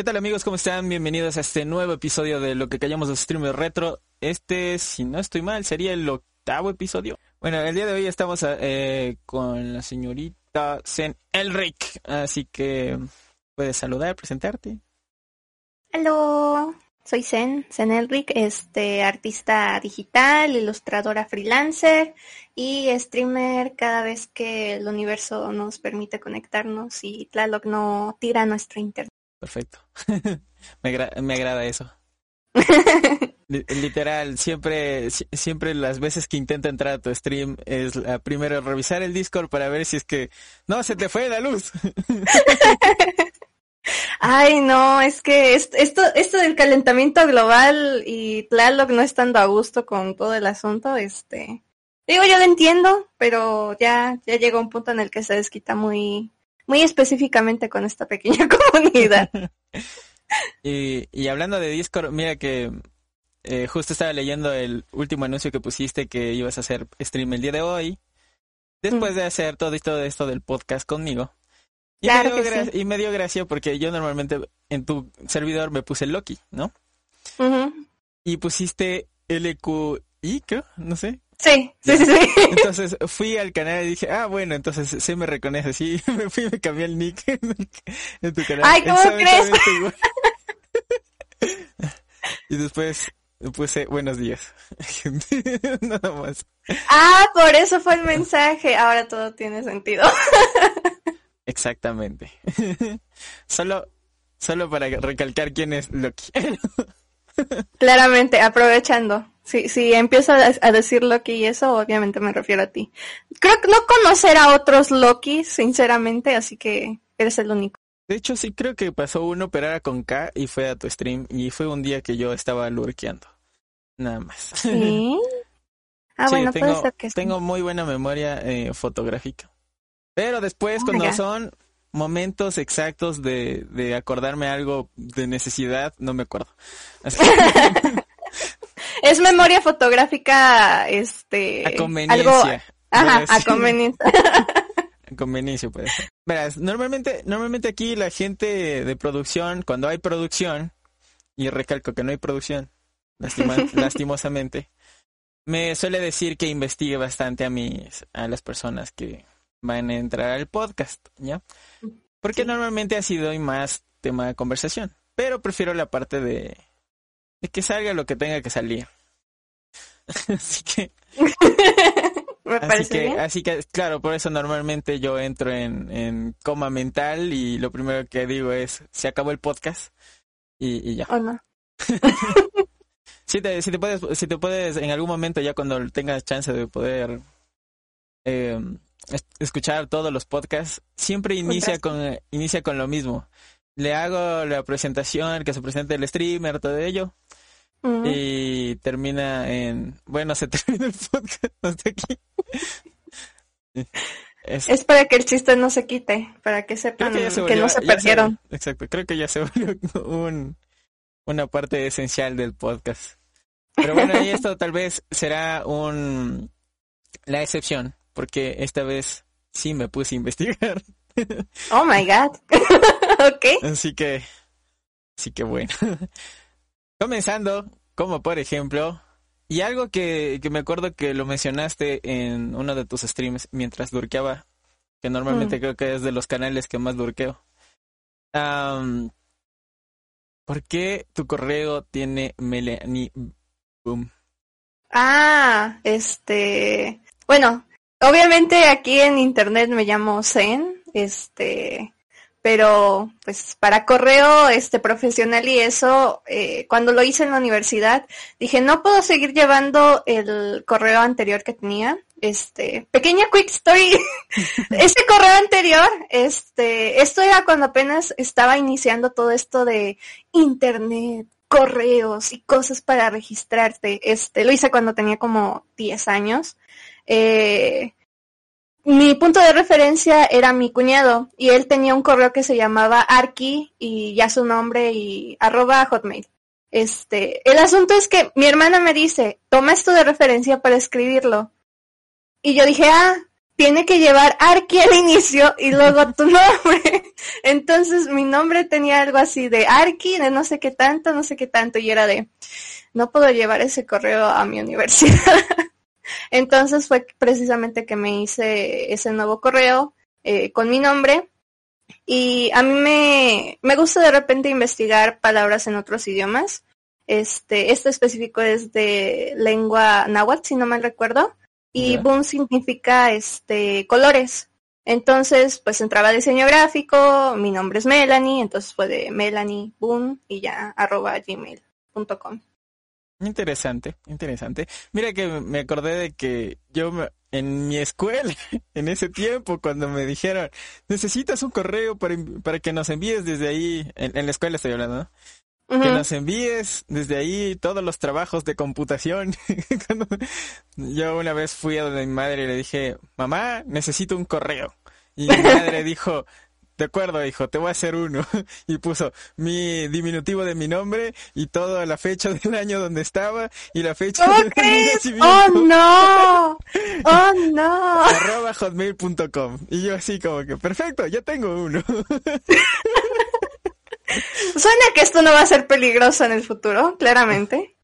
¿Qué tal amigos? ¿Cómo están? Bienvenidos a este nuevo episodio de lo que callamos de streamers retro. Este, si no estoy mal, sería el octavo episodio. Bueno, el día de hoy estamos eh, con la señorita Zen Elric, así que puedes saludar, presentarte. Hola, soy Zen, Zen Elric, este artista digital, ilustradora freelancer y streamer cada vez que el universo nos permite conectarnos y Tlaloc no tira nuestro internet. Perfecto. me, me agrada eso. Literal, siempre, siempre las veces que intento entrar a tu stream es la, primero revisar el Discord para ver si es que no se te fue la luz. Ay, no, es que esto, esto del calentamiento global y Tlaloc no estando a gusto con todo el asunto, este, digo, yo lo entiendo, pero ya, ya llegó un punto en el que se desquita muy, muy específicamente con esta pequeña comunidad. y, y hablando de Discord, mira que eh, justo estaba leyendo el último anuncio que pusiste que ibas a hacer stream el día de hoy, después mm. de hacer todo esto, esto del podcast conmigo. Y, me dio y me dio gracia porque yo normalmente en tu servidor me puse Loki, ¿no? Y pusiste LQI, creo, no sé. Sí, sí, sí, Entonces fui al canal y dije, ah, bueno, entonces se me reconoce. Sí, me fui y me cambié el nick en, tu canal. Ay, ¿cómo crees? y después puse buenos días. Nada más. Ah, por eso fue el mensaje. Ahora todo tiene sentido. Exactamente. solo, solo para recalcar quién es Loki. Claramente, aprovechando. Si, si empiezo a decir Loki y eso, obviamente me refiero a ti. Creo que no conocer a otros Loki, sinceramente, así que eres el único. De hecho, sí creo que pasó uno, pero era con K y fue a tu stream y fue un día que yo estaba lurkeando. Nada más. ¿Sí? Ah, bueno, tengo, puede ser que Tengo muy buena memoria eh, fotográfica. Pero después, oh cuando son momentos exactos de, de acordarme algo de necesidad, no me acuerdo. es memoria fotográfica, este... A conveniencia. Ajá, a conveniencia. a conveniencia puede ser. Verás, normalmente, normalmente aquí la gente de producción, cuando hay producción, y recalco que no hay producción, lastimosamente, me suele decir que investigue bastante a mis, a las personas que van a entrar al podcast, ¿ya? Porque normalmente ha sido más tema de conversación, pero prefiero la parte de de que salga lo que tenga que salir. así que... Me así parece que, bien. así que, claro, por eso normalmente yo entro en, en coma mental y lo primero que digo es, se acabó el podcast y, y ya. ¿O no? si, te, si, te puedes, si te puedes, en algún momento ya cuando tengas chance de poder eh, escuchar todos los podcasts, siempre inicia con, inicia con lo mismo. Le hago la presentación, que se presente el streamer, todo ello y termina en, bueno, se termina el podcast hasta aquí. Es, para que el chiste no se quite, para que sepan que, no se perdieron. exacto, creo que ya se volvió un, una parte esencial del podcast. Pero bueno, y esto tal vez será un la excepción, porque esta vez sí me puse a investigar. Oh my god. ok. Así que, así que bueno. Comenzando, como por ejemplo, y algo que, que, me acuerdo que lo mencionaste en uno de tus streams mientras durqueaba, que normalmente mm. creo que es de los canales que más durqueo. ¿Por qué tu correo tiene Melanie Boom? Ah, este, bueno, obviamente aquí en internet me llamo Zen, este, pero pues para correo este profesional y eso eh, cuando lo hice en la universidad dije no puedo seguir llevando el correo anterior que tenía este pequeña quick story. Ese correo anterior este esto era cuando apenas estaba iniciando todo esto de internet correos y cosas para registrarte. Este lo hice cuando tenía como 10 años. Eh, mi punto de referencia era mi cuñado y él tenía un correo que se llamaba Arki y ya su nombre y arroba hotmail. Este, el asunto es que mi hermana me dice, toma esto de referencia para escribirlo. Y yo dije, ah, tiene que llevar Arki al inicio y luego tu nombre. Entonces mi nombre tenía algo así de Arki, de no sé qué tanto, no sé qué tanto, y era de, no puedo llevar ese correo a mi universidad. Entonces fue precisamente que me hice ese nuevo correo eh, con mi nombre. Y a mí me, me gusta de repente investigar palabras en otros idiomas. Este, este específico es de lengua náhuatl, si no mal recuerdo. Y Boon significa este colores. Entonces, pues entraba diseño gráfico, mi nombre es Melanie, entonces fue de Melanie Boon y ya arroba gmail.com. Interesante, interesante. Mira que me acordé de que yo en mi escuela, en ese tiempo, cuando me dijeron, necesitas un correo para, para que nos envíes desde ahí, en, la escuela estoy hablando, ¿no? Que nos envíes desde ahí todos los trabajos de computación. yo una vez fui a donde mi madre y le dije, mamá, necesito un correo. Y mi madre dijo, de acuerdo, hijo, te voy a hacer uno. Y puso mi diminutivo de mi nombre y toda la fecha del año donde estaba y la fecha de mi nacimiento. ¡Oh, no! ¡Oh, no! Arroba hotmail.com. Y yo así como que, perfecto, ya tengo uno. Suena que esto no va a ser peligroso en el futuro, claramente.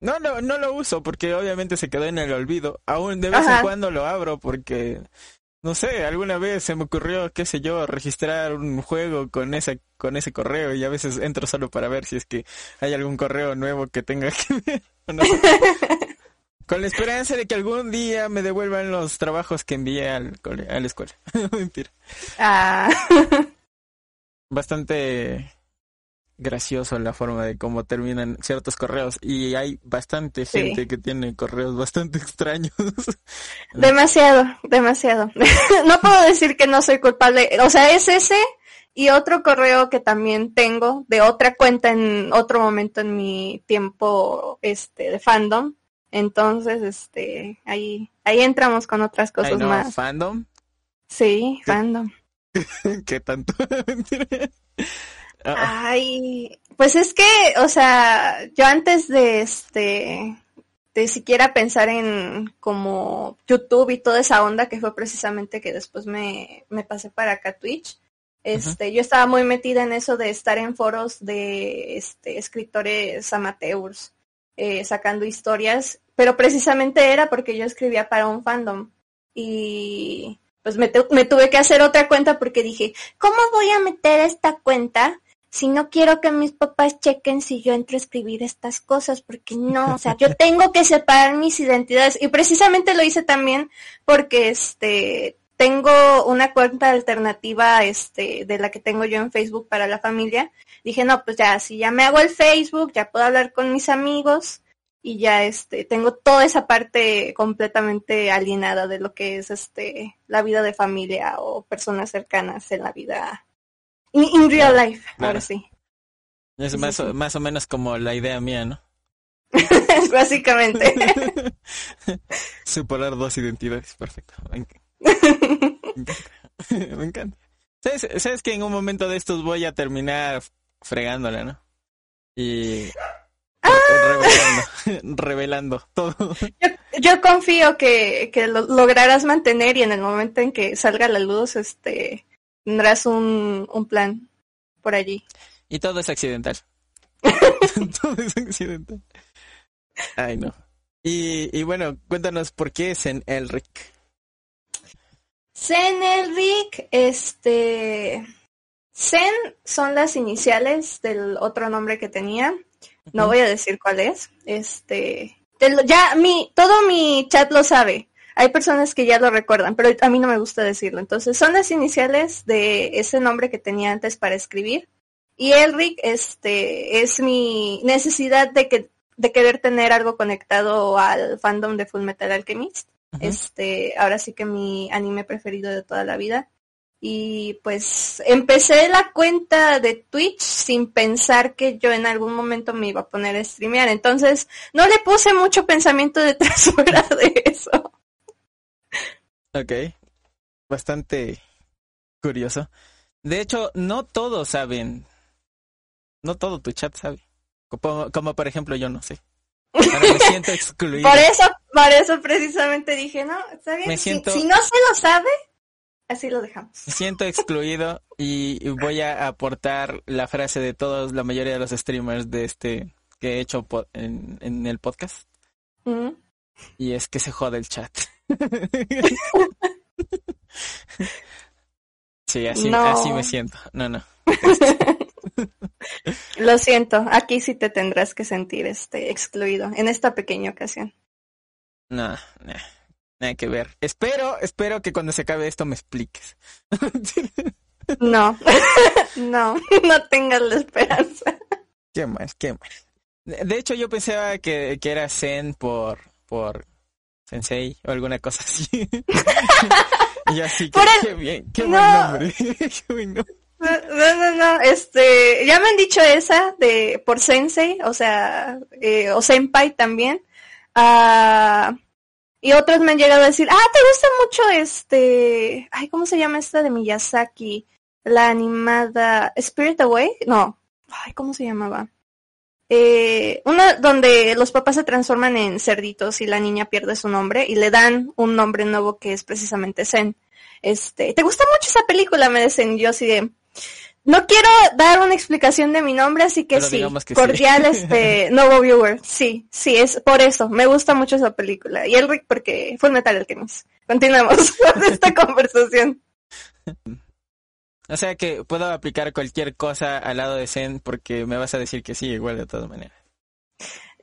No, no, no lo uso porque obviamente se quedó en el olvido. Aún de vez en cuando lo abro porque no sé, alguna vez se me ocurrió, qué sé yo, registrar un juego con ese, con ese correo y a veces entro solo para ver si es que hay algún correo nuevo que tenga que ver. con la esperanza de que algún día me devuelvan los trabajos que envié al a la escuela. Mentira. Ah. Bastante gracioso la forma de cómo terminan ciertos correos y hay bastante gente que tiene correos bastante extraños. Demasiado, demasiado. no puedo decir que no soy culpable, o sea, es ese y otro correo que también tengo de otra cuenta en otro momento en mi tiempo este de fandom. Entonces, este, ahí ahí entramos con otras cosas más. ¿Fandom? Sí, fandom. ¿Qué tanto? Ah. Ay, pues es que, o sea, yo antes de este, de siquiera pensar en como YouTube y toda esa onda que fue precisamente que después me, me pasé para acá Twitch, este, yo estaba muy metida en eso de estar en foros de este, escritores amateurs, eh, sacando historias, pero precisamente era porque yo escribía para un fandom y pues me, me, tuve que hacer otra cuenta porque dije, ¿cómo voy a meter esta cuenta si no quiero que mis papás chequen si yo entro a escribir estas cosas, porque no, o sea, yo tengo que separar mis identidades y precisamente lo hice también porque este tengo una cuenta alternativa este de la que tengo yo en Facebook para la familia. Dije, no, pues ya si ya me hago el Facebook, ya puedo hablar con mis amigos y ya este tengo toda esa parte completamente alienada de lo que es este la vida de familia o personas cercanas en la vida In, real life, ahora sí. Es más, O, más o menos como la idea mía, ¿no? Básicamente. Separar dos identidades, perfecto. Me encanta. ¿Sabes, ¿Sabes que en un momento de estos voy a terminar fregándola, ¿no? Y ¡Ah! revelando, revelando todo. Yo, confío que, que lo lograrás mantener y en el momento en que salga la luz, este, tendrás un, un plan por allí. Y todo es accidental. todo es accidental. Ay, no. Y, y bueno, cuéntanos por qué Zen Elric. Zen Elric, este... Zen son las iniciales del otro nombre que tenía. No voy a decir cuál es. Este... Ya mi, todo mi chat lo sabe. Hay personas que ya lo recuerdan, pero a mí no me gusta decirlo. Entonces, son las iniciales de ese nombre que tenía antes para escribir. Y Elric, este, es mi necesidad de que de querer tener algo conectado al fandom de Full Metal Alchemist. Este, ahora sí que mi anime preferido de toda la vida. Y pues empecé la cuenta de Twitch sin pensar que yo en algún momento me iba a poner a streamear. Entonces no le puse mucho pensamiento detrás fuera de eso. Ok. Bastante curioso. De hecho, no todos saben. No todo tu chat sabe. Como, por ejemplo yo no sé. Ahora me siento excluido. Por eso, por eso precisamente dije, no, está bien. Me si- siento- si, no se lo sabe, así lo dejamos. Me siento excluido y voy a aportar la frase de todos, la mayoría de los streamers de este que he hecho en, en el podcast. Mm. Y es que se jode el chat. Sí, así, No. así me siento. No, no. Lo siento, aquí sí te tendrás que sentir este excluido en esta pequeña ocasión. No, no, nada que ver. Espero, espero que cuando se acabe esto me expliques. No, no, no tengas la esperanza. qué mal, qué mal. De de hecho, yo pensaba que, que era Zen por, por Sensei o alguna cosa así. y así que, el- qué bien, qué No. buen nombre. Qué buen nombre. No, no, no, este, ya me han dicho esa de por sensei, o sea, eh, o senpai también. Ah, y otros me han llegado a decir, ah, ¿te gusta mucho este, ay, ¿cómo se llama esta de Miyazaki? La animada Spirit Away? No, ay, ¿cómo se llamaba? Eh, una donde los papás se transforman en cerditos y la niña pierde su nombre y le dan un nombre nuevo que es precisamente Zen. Este, ¿te gusta mucho esa película? Me dicen yo así de, no quiero dar una explicación de mi nombre, así que Pero sí, que sí. cordial este nuevo viewer. Sí, sí, es por eso, me gusta mucho esa película. Y el Rick porque fue Metal Alchemist. Continuamos con esta conversación. O sea que puedo aplicar cualquier cosa al lado de Zen porque me vas a decir que sí, igual de todas maneras.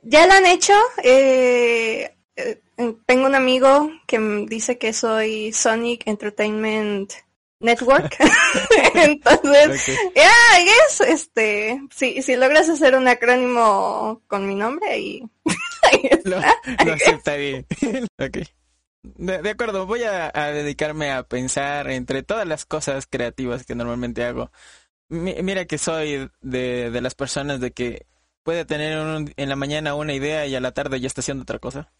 Ya lo han hecho. eh, eh, tengo un amigo que dice que soy Sonic Entertainment Network. Entonces, Ok. ya, I guess, este, si, si logras hacer un acrónimo con mi nombre, ahí, ahí Lo, lo aceptaré. ok. De, de acuerdo, voy a, a dedicarme a pensar entre todas las cosas creativas que normalmente hago. Mi- mira que soy de, de las personas de que puede tener un- en la mañana una idea y a la tarde ya está haciendo otra cosa.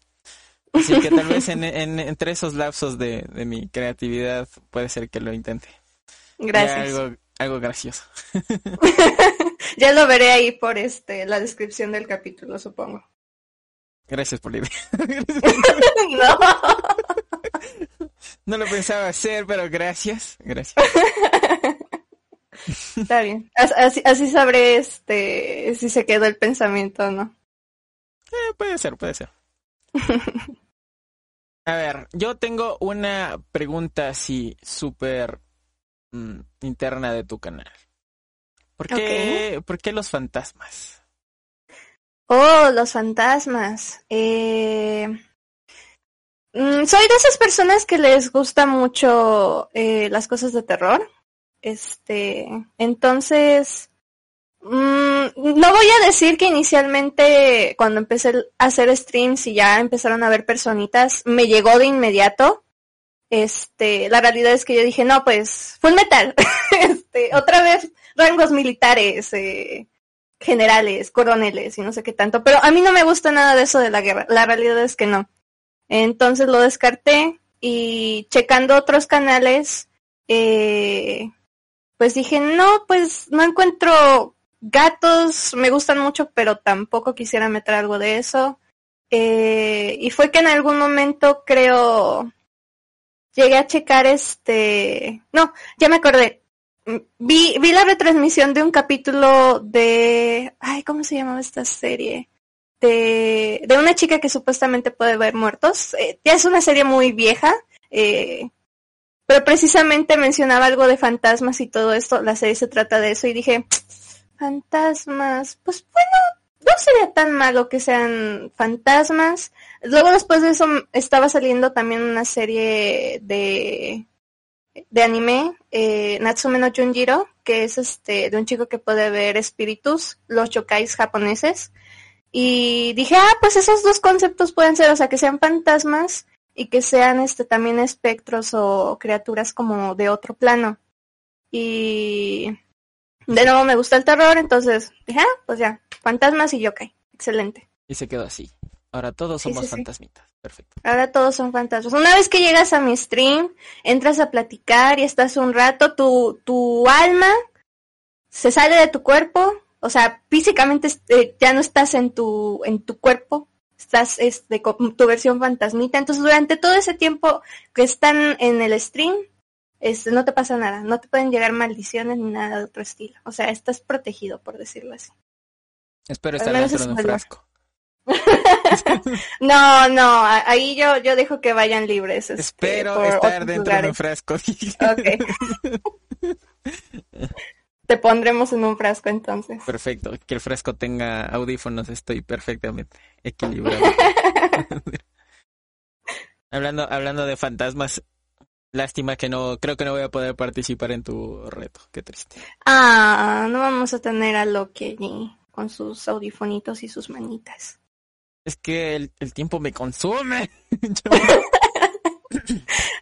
Así que tal vez en, en- entre esos lapsos de, de mi creatividad puede ser que lo intente. Gracias. algo, algo gracioso. Ya lo veré ahí por este, la descripción del capítulo, supongo. Gracias idea. no. No lo pensaba hacer, pero gracias. Gracias. Está bien. As- Así, así sabré este si se quedó el pensamiento o no. Eh, puede ser, puede ser. A ver, yo tengo una pregunta así súper mm, interna de tu canal. ¿Por qué, ¿Por qué los fantasmas? Oh, los fantasmas. Eh, mm, soy de esas personas que les gusta mucho eh, las cosas de terror. Este, entonces, mm, no voy a decir que inicialmente cuando empecé a hacer streams y ya empezaron a ver personitas, me llegó de inmediato. Este, la realidad es que yo dije, no, pues, full metal. este, otra vez rangos militares, eh, generales, coroneles y no sé qué tanto. Pero a mí no me gusta nada de eso de la guerra. La realidad es que no. Entonces lo descarté y checando otros canales, eh, pues dije, no, pues no encuentro gatos, me gustan mucho, pero tampoco quisiera meter algo de eso. Eh, y fue que en algún momento creo llegué a checar este, no, ya me acordé. Vi, vi la retransmisión de un capítulo de, ay, ¿cómo se llamaba esta serie? De, de una chica que supuestamente puede ver muertos. Eh, ya es una serie muy vieja, eh, pero precisamente mencionaba algo de fantasmas y todo esto. La serie se trata de eso y dije, fantasmas, pues bueno, no sería tan malo que sean fantasmas. Luego después de eso estaba saliendo también una serie de de anime, eh, Natsume no Junjiro, que es este de un chico que puede ver espíritus, los yokais japoneses. Y dije, ah, pues esos dos conceptos pueden ser, o sea, que sean fantasmas y que sean este también espectros o criaturas como de otro plano. Y de nuevo me gusta el terror, entonces dije, ah, pues ya, fantasmas y yokai. Excelente. Y se quedó así. Ahora todos somos sí, sí. fantasmitas. Perfecto. Ahora todos son fantasmas. Una vez que llegas a mi stream, entras a platicar y estás un rato, tu, tu alma se sale de tu cuerpo, o sea, físicamente eh, ya no estás en tu, en tu cuerpo, estás este, con tu versión fantasmita. Entonces, durante todo ese tiempo que están en el stream, este, no te pasa nada, no te pueden llegar maldiciones ni nada de otro estilo. O sea, estás protegido, por decirlo así. Espero estar dentro de un frasco. no, no, ahí yo, yo dejo que vayan libres. Este, Espero estar dentro de un frasco. Te pondremos en un frasco entonces. Perfecto, que el frasco tenga audífonos, estoy perfectamente equilibrado. hablando, hablando de fantasmas, lástima que no, creo que no voy a poder participar en tu reto, qué triste. Ah, no vamos a tener a Loki allí con sus audifonitos y sus manitas. Es que el, tiempo me consume.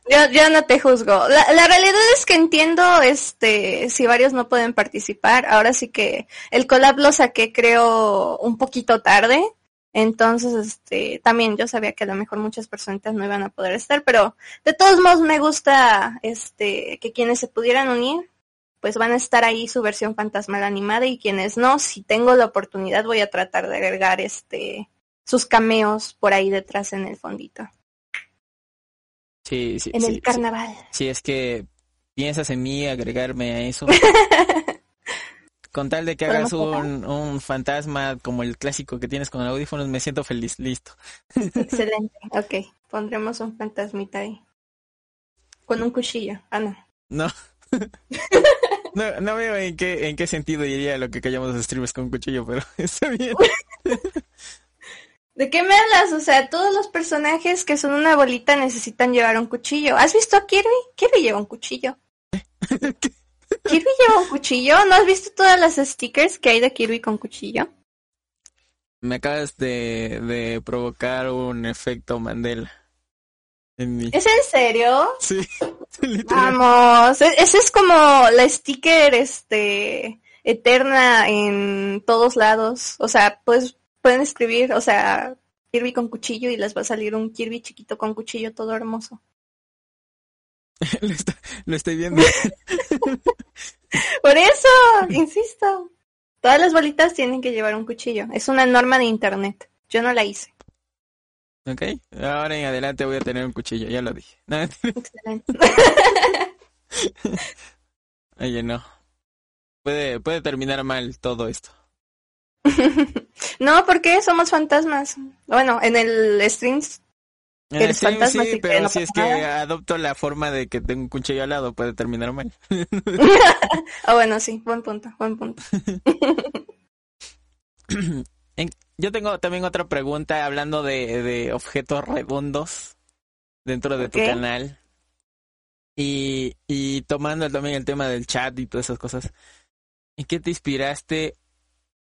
yo, yo no te juzgo. La, la, realidad es que entiendo este si varios no pueden participar. Ahora sí que el collab lo saqué creo un poquito tarde. Entonces, este, también yo sabía que a lo mejor muchas personas no iban a poder estar, pero de todos modos me gusta este que quienes se pudieran unir pues van a estar ahí su versión fantasmal animada y quienes no, si tengo la oportunidad voy a tratar de agregar este sus cameos por ahí detrás en el fondito. Sí, sí. En el carnaval. Sí. es que piensas en mí agregarme a eso. con tal de que hagas un, un, fantasma como el clásico que tienes con audífonos, me siento feliz, listo. Excelente, ok. Pondremos un fantasmita ahí. Con un cuchillo. Ah, no. No. no, no veo en qué, en qué sentido iría lo que callamos los streamers con un cuchillo, pero está bien. ¿De qué me hablas? O sea, todos los personajes que son una bolita necesitan llevar un cuchillo. ¿Has visto a Kirby? Kirby lleva un cuchillo. ¿Kirby lleva un cuchillo? ¿No has visto todas las stickers que hay de Kirby con cuchillo? Me acabas de, de provocar un efecto Mandela. En mí. ¿Es en serio? Sí. Vamos, e-, ese es como la sticker este eterna en todos lados. O sea, pues pueden escribir, o sea, Kirby con cuchillo y les va a salir un Kirby chiquito con cuchillo todo hermoso. lo, estoy viendo. Por eso, insisto. Todas las bolitas tienen que llevar un cuchillo. Es una norma de internet. Yo no la hice. Ok, ahora en adelante voy a tener un cuchillo, ya lo dije. Excelente. Oye, no. Puede, puede terminar mal todo esto. No, porque somos fantasmas. Bueno, en el streams eres fantasma, sí, pero si es que adopto la forma de que tengo un cuchillo al lado, puede terminar mal. Ah, bueno, sí, buen punto, buen punto. Yo tengo también otra pregunta hablando de, de objetos redondos dentro de tu canal. Y, y tomando también el tema del chat y todas esas cosas. ¿En qué te inspiraste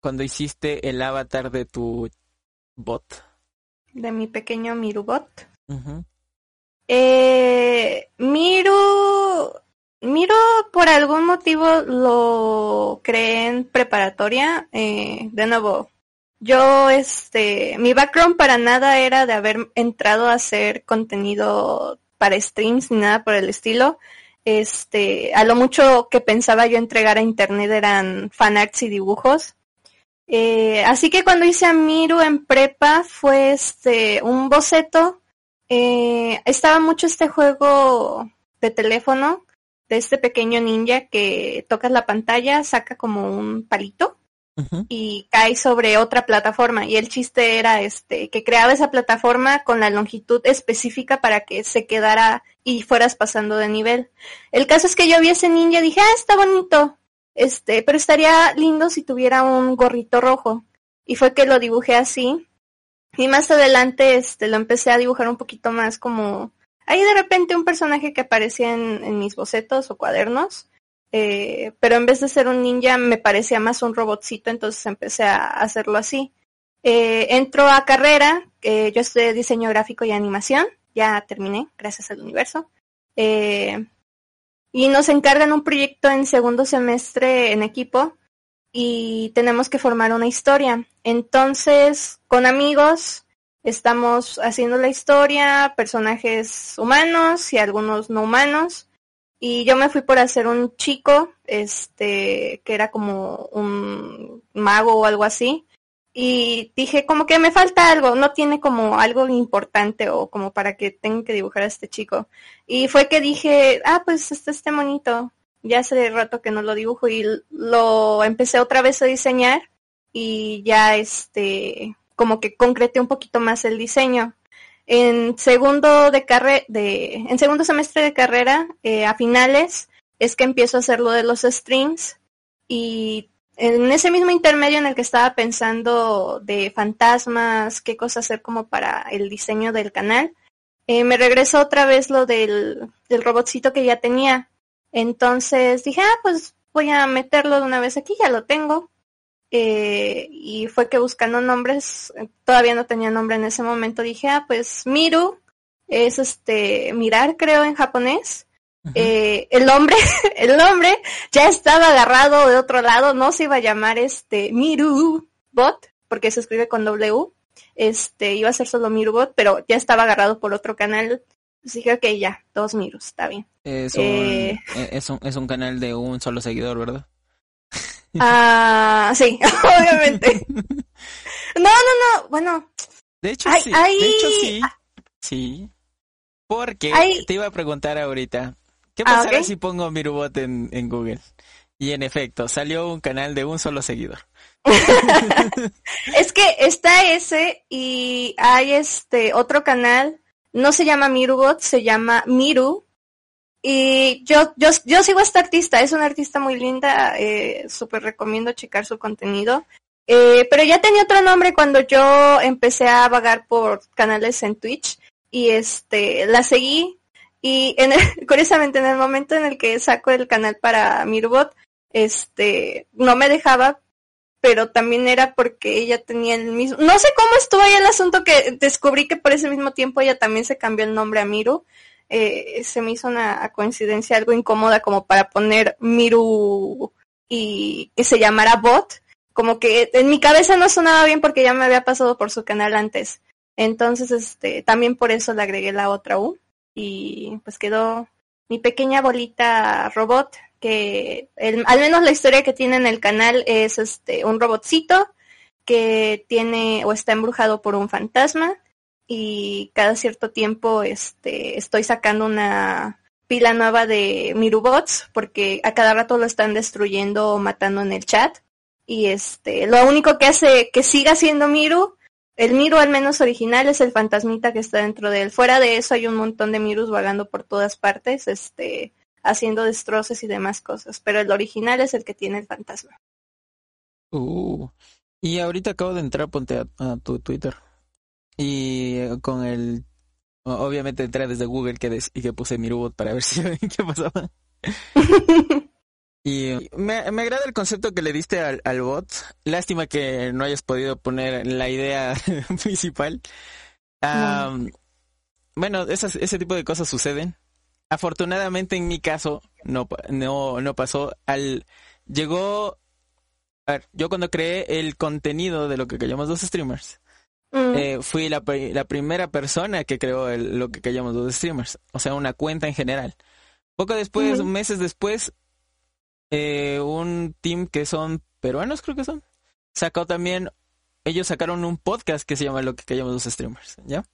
cuando hiciste el avatar de tu bot? De mi pequeño Mirubot. eh, Miru, Miru por algún motivo lo creé en preparatoria. Eh, de nuevo, yo, este, mi background para nada era de haber entrado a hacer contenido para streams ni nada por el estilo. Este, a lo mucho que pensaba yo entregar a internet eran fanarts y dibujos. Eh, así que cuando hice a Miru en prepa fue este un boceto. Eh, estaba mucho este juego de teléfono de este pequeño ninja que tocas la pantalla, saca como un palito y cae sobre otra plataforma. Y el chiste era este que creaba esa plataforma con la longitud específica para que se quedara y fueras pasando de nivel. El caso es que yo vi ese ninja y dije, ah, está bonito. Este, pero estaría lindo si tuviera un gorrito rojo. Y fue que lo dibujé así. Y más adelante, este, lo empecé a dibujar un poquito más como, ahí de repente un personaje que aparecía en, mis bocetos o cuadernos. Eh, pero en vez de ser un ninja me parecía más un robotcito, entonces empecé a hacerlo así. Eh, entro a carrera, eh, yo estudié diseño gráfico y animación, ya terminé, gracias al universo. Eh, y nos encargan un proyecto en segundo semestre en equipo y tenemos que formar una historia. Entonces, con amigos, estamos haciendo la historia, personajes humanos y algunos no humanos. Y yo me fui por hacer un chico, este, que era como un mago o algo así. Y dije como que me falta algo, no tiene como algo importante o como para que tenga que dibujar a este chico. Y fue que dije, ah, pues este este monito, ya hace rato que no lo dibujo y lo empecé otra vez a diseñar y ya este como que concreté un poquito más el diseño. En segundo de carrera, de, en segundo semestre de carrera, eh, a finales, es que empiezo a hacer lo de los strings y en ese mismo intermedio en el que estaba pensando de fantasmas, qué cosa hacer como para el diseño del canal, eh, me regresó otra vez lo del, robotcito que ya tenía. Entonces dije, ah, pues voy a meterlo de una vez aquí, ya lo tengo. Eh, y fue que buscando nombres, todavía no tenía nombre en ese momento, dije, ah, pues Miru es este, mirar creo en japonés. Eh, el hombre, el hombre ya estaba agarrado de otro lado, no se iba a llamar este Miru Bot, porque se escribe con W, este, iba a ser solo Miru Bot, pero ya estaba agarrado por otro canal. Así que, ok, ya, dos Mirus, está bien. Es un, eh, e, es un, es un canal de un solo seguidor, ¿verdad? Ah, sí, obviamente. No, no, no, bueno. De hecho, sí. De hecho, sí. Sí. Porque te iba a preguntar ahorita, ¿qué ah, pasará si pongo Mirubot en, en Google? Y en efecto, salió un canal de un solo seguidor. es que está ese y hay este otro canal, no se llama Mirubot, se llama Miru, y yo, yo, yo sigo a esta artista, es una artista muy linda, eh, súper recomiendo checar su contenido. Eh, pero ya tenía otro nombre cuando yo empecé a vagar por canales en Twitch. Y este la seguí y en curiosamente en el momento en el que saco el canal para Mirbot, este no me dejaba, pero también era porque ella tenía el mismo, no sé cómo estuvo ahí el asunto que descubrí que por ese mismo tiempo ella también se cambió el nombre a Miru eh, se me hizo una coincidencia algo incómoda como para poner Miru y que se llamara Bot. Como que en mi cabeza no sonaba bien porque ya me había pasado por su canal antes. Entonces, este, también por eso le agregué la otra U. Y pues quedó mi pequeña bolita robot, que al menos la historia que tiene en el canal es este, un robotcito que tiene o está embrujado por un fantasma y cada cierto tiempo este, estoy sacando una pila nueva de Mirubots porque a cada rato lo están destruyendo o matando en el chat. Y este, lo único que hace que siga siendo Miru, el Miru al menos original es el fantasmita que está dentro de él. Fuera de eso hay un montón de Mirus vagando por todas partes, este, haciendo destrozos y demás cosas. Pero el original es el que tiene el fantasma. Uh, y ahorita acabo de entrar, ponte a tu Twitter. Y eh, con el... Obviamente entré desde Google que y que puse Mirubot para ver si qué pasaba. y me, me, agrada el concepto que le diste al, al, bot. Lástima que no hayas podido poner la idea principal. Bueno, esas, ese tipo de cosas suceden. Afortunadamente en mi caso no, no, no pasó. Al, llegó... A ver, yo cuando creé el contenido de lo que llamamos los streamers, Mm. Eh, fui la, la, primera persona que creó lo que callamos los streamers, o sea, una cuenta en general. Poco después, meses después, eh, un team que son peruanos, creo que son, sacó también, ellos sacaron un podcast que se llama Lo que callamos los streamers, ¿ya?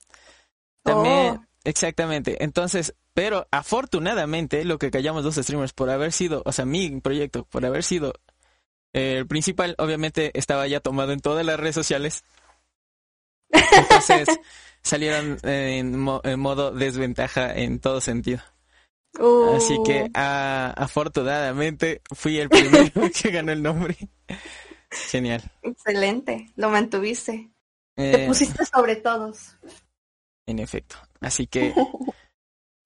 También, oh. exactamente. Entonces, pero afortunadamente, lo que callamos los streamers por haber sido, o sea, mi proyecto, por haber sido eh, el principal, obviamente estaba ya tomado en todas las redes sociales entonces salieron en, modo desventaja en todo sentido. Así que uh. afortunadamente fui el primero que ganó el nombre. Genial. Excelente, lo mantuviste. Te eh, pusiste sobre todos. En efecto. Así que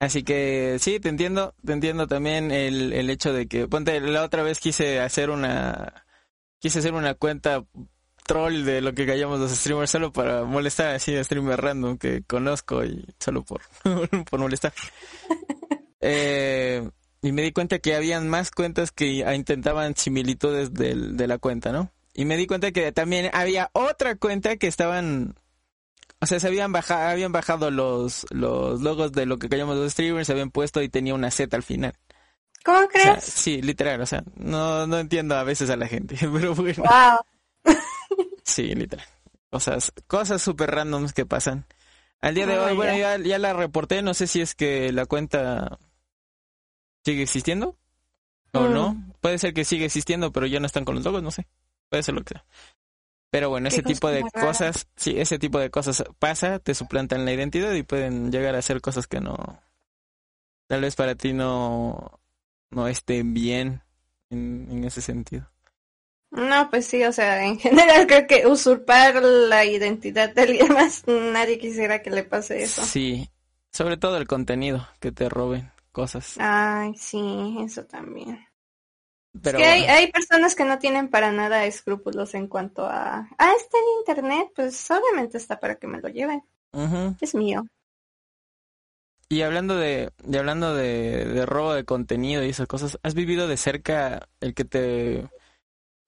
Así que sí, te entiendo, te entiendo también el, el hecho de que, ponte, la otra vez quise hacer una, quise hacer una cuenta troll de lo que callamos los streamers solo para molestar así a streamer random que conozco y solo por, por molestar. Eh, y me di cuenta que habían más cuentas que intentaban similitudes del, de la cuenta, ¿no? Y me di cuenta que también había otra cuenta que estaban o sea, se habían bajado, habían bajado los, los logos de lo que callamos los streamers, se habían puesto y tenía una Z al final. ¿Cómo crees? sí, literal, o sea, no, no entiendo a veces a la gente, pero bueno. Wow. Sí, literal. Cosas, cosas súper randoms que pasan. Al día de hoy, bueno, ya la reporté, no sé si es que la cuenta sigue existiendo o Mm. no. Puede ser que sigue existiendo, pero ya no están con los logos, no sé. Puede ser lo que sea. Pero bueno, ese tipo de rara. cosas, sí, ese tipo de cosas pasa, te suplantan la identidad y pueden llegar a ser cosas que no, tal vez para ti no, no estén bien en, en ese sentido. No, pues sí, o sea, en general creo que usurpar la identidad de alguien más, nadie quisiera que le pase eso. Sí, sobre todo el contenido, que te roben cosas. Ay, sí, eso también. Pero es que hay, bueno, hay personas que no tienen para nada escrúpulos en cuanto a, ah, está en internet, pues obviamente está para que me lo lleven, es mío. Y hablando de, y hablando de, de robo de contenido y esas cosas, ¿has vivido de cerca el que te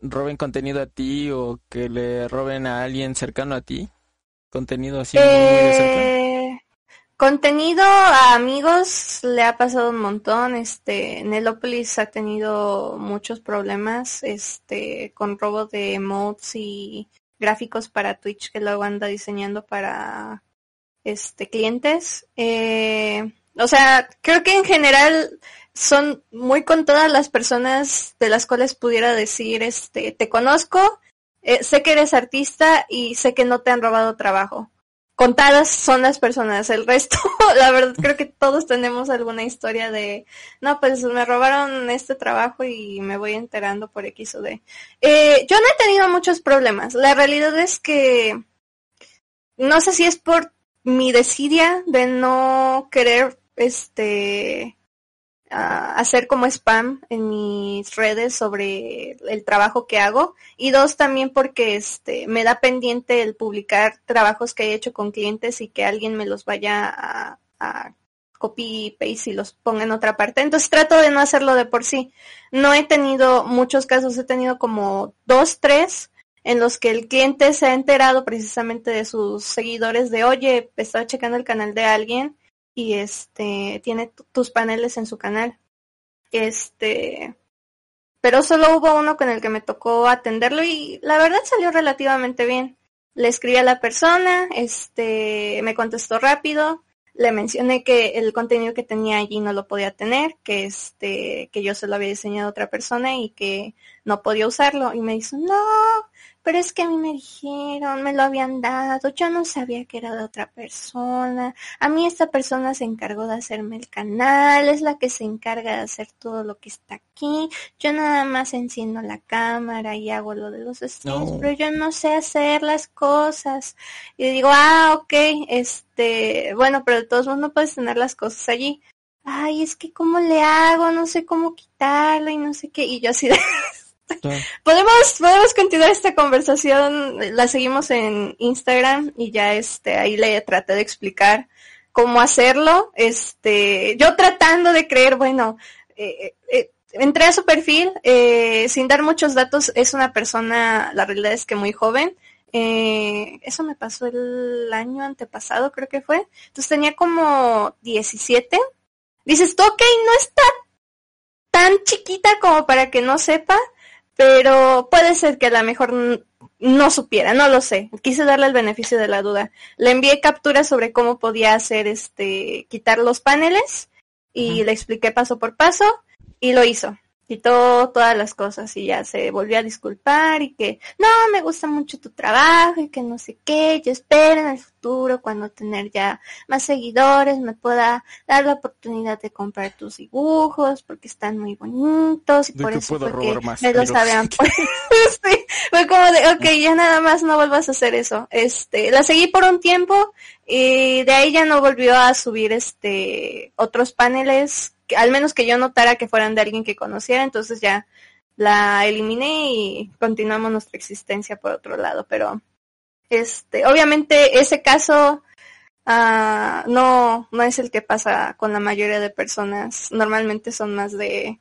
roben contenido a ti o que le roben a alguien cercano a ti? Contenido así muy, muy de cerca. Contenido a amigos le ha pasado un montón. Este, Nelopolis ha tenido muchos problemas, este, con robo de emotes y gráficos para Twitch que luego anda diseñando para este clientes. Eh, o sea, creo que en general son muy contadas las personas de las cuales pudiera decir, este, te conozco, eh, sé que eres artista y sé que no te han robado trabajo. Contadas son las personas, el resto, la verdad creo que todos tenemos alguna historia de, no, pues me robaron este trabajo y me voy enterando por X o D. Eh, yo no he tenido muchos problemas, la realidad es que no sé si es por mi desidia de no querer, este, a hacer como spam en mis redes sobre el trabajo que hago. Y dos también porque este me da pendiente el publicar trabajos que he hecho con clientes y que alguien me los vaya a, a copy paste y los ponga en otra parte. Entonces trato de no hacerlo de por sí. No he tenido muchos casos he tenido como dos tres en los que el cliente se ha enterado precisamente de sus seguidores de oye estaba checando el canal de alguien y este tiene tus paneles en su canal. Este, pero solo hubo uno con el que me tocó atenderlo y la verdad salió relativamente bien. Le escribí a la persona, este, me contestó rápido, le mencioné que el contenido que tenía allí no lo podía tener, que este, que yo se lo había diseñado a otra persona y que no podía usarlo y me dijo, no, pero es que a mí me dijeron, me lo habían dado, yo no sabía que era de otra persona, a mí esta persona se encargó de hacerme el canal, es la que se encarga de hacer todo lo que está aquí, yo nada más enciendo la cámara y hago lo de los streams, No. pero yo no sé hacer las cosas. Y digo, ah, ok, este, bueno, pero de todos modos no puedes tener las cosas allí. Ay, es que cómo le hago, no sé cómo quitarlo y no sé qué. Y yo así de. podemos, podemos continuar esta conversación, la seguimos en Instagram y ya este, ahí le traté de explicar cómo hacerlo, este, yo tratando de creer, bueno, eh, eh, entré a su perfil, eh, sin dar muchos datos, es una persona, la realidad es que muy joven, eh, eso me pasó el año antepasado, creo que fue, entonces tenía como 17, dices, ok, no está tan chiquita como para que no sepa, pero puede ser que a lo mejor no supiera, no lo sé. Quise darle el beneficio de la duda. Le envié capturas sobre cómo podía hacer este quitar los paneles y le expliqué paso por paso y lo hizo. Quitó todas las cosas y ya se volvió a disculpar y que no, me gusta mucho tu trabajo y que no sé qué, yo espero en el futuro cuando tener ya más seguidores me pueda dar la oportunidad de comprar tus dibujos porque están muy bonitos y De por que eso fue que robar más, me los habían. Sí, fue como de, ok, ya nada más no vuelvas a hacer eso. Este, la seguí por un tiempo y de ahí ya no volvió a subir este otros paneles, que, al menos que yo notara que fueran de alguien que conociera, entonces ya la eliminé y continuamos nuestra existencia por otro lado, pero este, obviamente ese caso ah, no, no es el que pasa con la mayoría de personas. Normalmente son más de,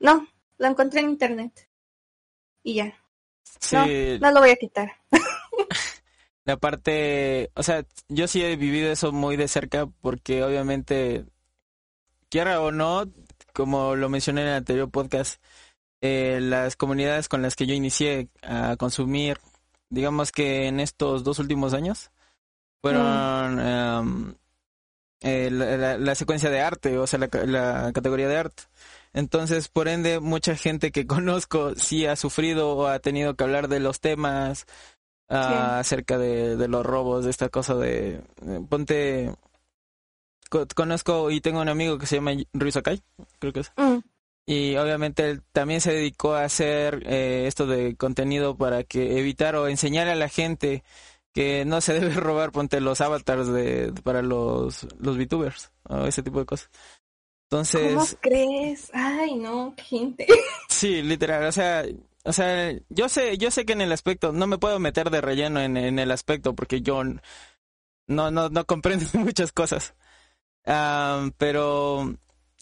no, lo encontré en internet y ya, Sí, no lo voy a quitar. la parte, o sea, yo sí he vivido eso muy de cerca porque obviamente, quiera o no, como lo mencioné en el anterior podcast, eh, las comunidades con las que yo inicié a consumir digamos que en estos dos últimos años fueron em, eh, la, secuencia de arte, o sea, la, categoría de arte. Entonces, por ende, mucha gente que conozco sí ha sufrido o ha tenido que hablar de los temas ah, acerca de, los robos, de esta cosa de, ponte, conozco y tengo un amigo que se llama Ruiz Akai, creo que es. Mm. Y obviamente él también se dedicó a hacer eh, esto de contenido para que evitar o enseñar a la gente que no se debe robar, ponte los avatars de para los, los VTubers o ese tipo de cosas. Entonces. ¿Cómo crees? Ay, no, gente. Sí, literal, o sea, o sea, yo sé, yo sé que en el aspecto, no me puedo meter de relleno en, en el aspecto porque yo no, no, no comprendo muchas cosas. Pero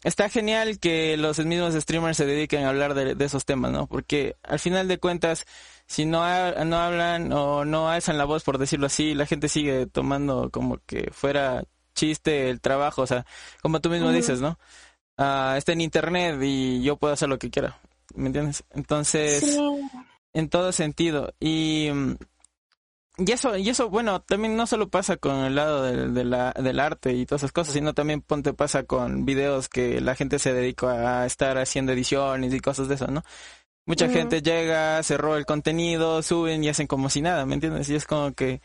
está genial que los mismos streamers se dediquen a hablar de, esos temas, ¿no? Porque al final de cuentas, si no, no hablan o no alzan la voz, por decirlo así, la gente sigue tomando como que fuera chiste el trabajo, o sea, como tú mismo dices, ¿no? Uh, está en internet y yo puedo hacer lo que quiera, ¿me entiendes? Entonces, en todo sentido. Y y eso, y eso, bueno, también no solo pasa con el lado de, la, del arte y todas esas cosas, sino también ponte pasa con videos que la gente se dedica a estar haciendo ediciones y cosas de eso, ¿no? Mucha gente llega, cerró el contenido, suben y hacen como si nada, ¿me entiendes? Y es como que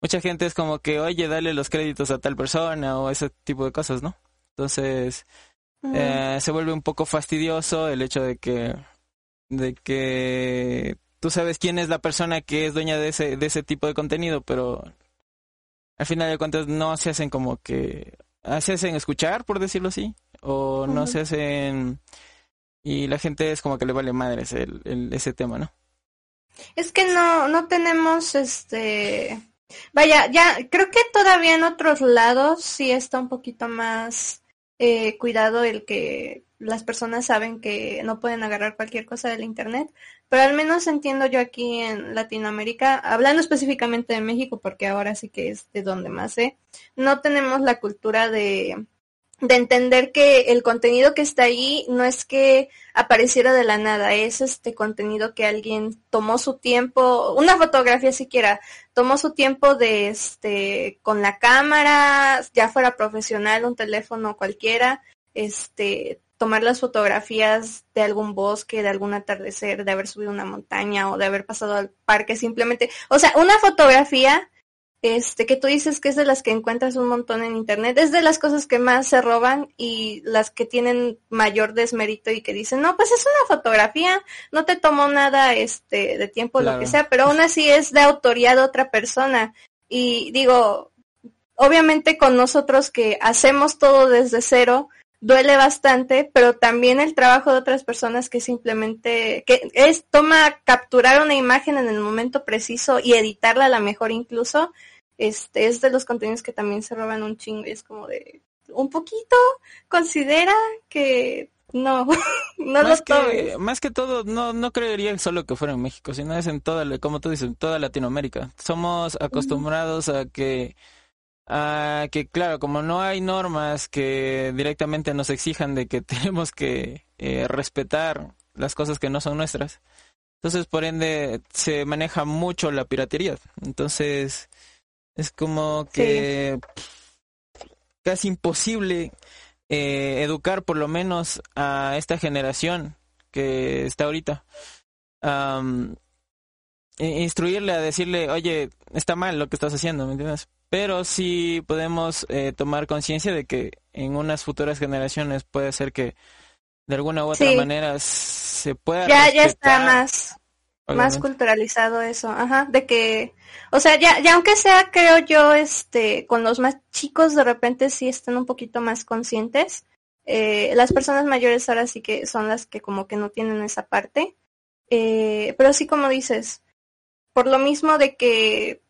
mucha gente es como que, oye, dale los créditos a tal persona o ese tipo de cosas, ¿no? Entonces, eh, se vuelve un poco fastidioso el hecho de que, de que tú sabes quién es la persona que es dueña de ese, de ese tipo de contenido, pero al final de cuentas no se hacen como que, se hacen escuchar, por decirlo así, o no se hacen, y la gente es como que le vale madre ese, ese tema, ¿no? Es que no, no tenemos este, vaya, ya, creo que todavía en otros lados sí está un poquito más eh, cuidado el que las personas saben que no pueden agarrar cualquier cosa del internet, pero al menos entiendo yo aquí en Latinoamérica, hablando específicamente de México, porque ahora sí que es de donde más sé, no tenemos la cultura de, de entender que el contenido que está ahí no es que apareciera de la nada, es este contenido que alguien tomó su tiempo, una fotografía siquiera, tomó su tiempo de este con la cámara, ya fuera profesional, un teléfono cualquiera, este tomar las fotografías de algún bosque, de algún atardecer, de haber subido una montaña o de haber pasado al parque simplemente. O sea, una fotografía, este, que tú dices que es de las que encuentras un montón en internet, es de las cosas que más se roban y las que tienen mayor desmérito y que dicen, no, pues es una fotografía, no te tomó nada, este, de tiempo, lo que sea, pero aún así es de autoría de otra persona. Y digo, obviamente con nosotros que hacemos todo desde cero, duele bastante, pero también el trabajo de otras personas que simplemente, que es, toma capturar una imagen en el momento preciso y editarla a la mejor incluso, este, es de los contenidos que también se roban un chingo y es como de, un poquito, considera que no, no más que, Más que todo, no, no creería solo que fuera en México, sino es en toda, como tú dices, en toda Latinoamérica. Somos acostumbrados a que Ah, que claro, como no hay normas que directamente nos exijan de que tenemos que eh, respetar las cosas que no son nuestras, entonces por ende se maneja mucho la piratería. Entonces es como que casi imposible eh, educar por lo menos a esta generación que está ahorita. instruirle a decirle, oye, está mal lo que estás haciendo, ¿me entiendes? Pero sí podemos eh, tomar conciencia de que en unas futuras generaciones puede ser que de alguna u otra manera se pueda ya ya está más más culturalizado eso ajá de que o sea ya ya aunque sea creo yo este con los más chicos de repente sí están un poquito más conscientes eh, las personas mayores ahora sí que son las que como que no tienen esa parte eh, pero sí como dices por lo mismo de que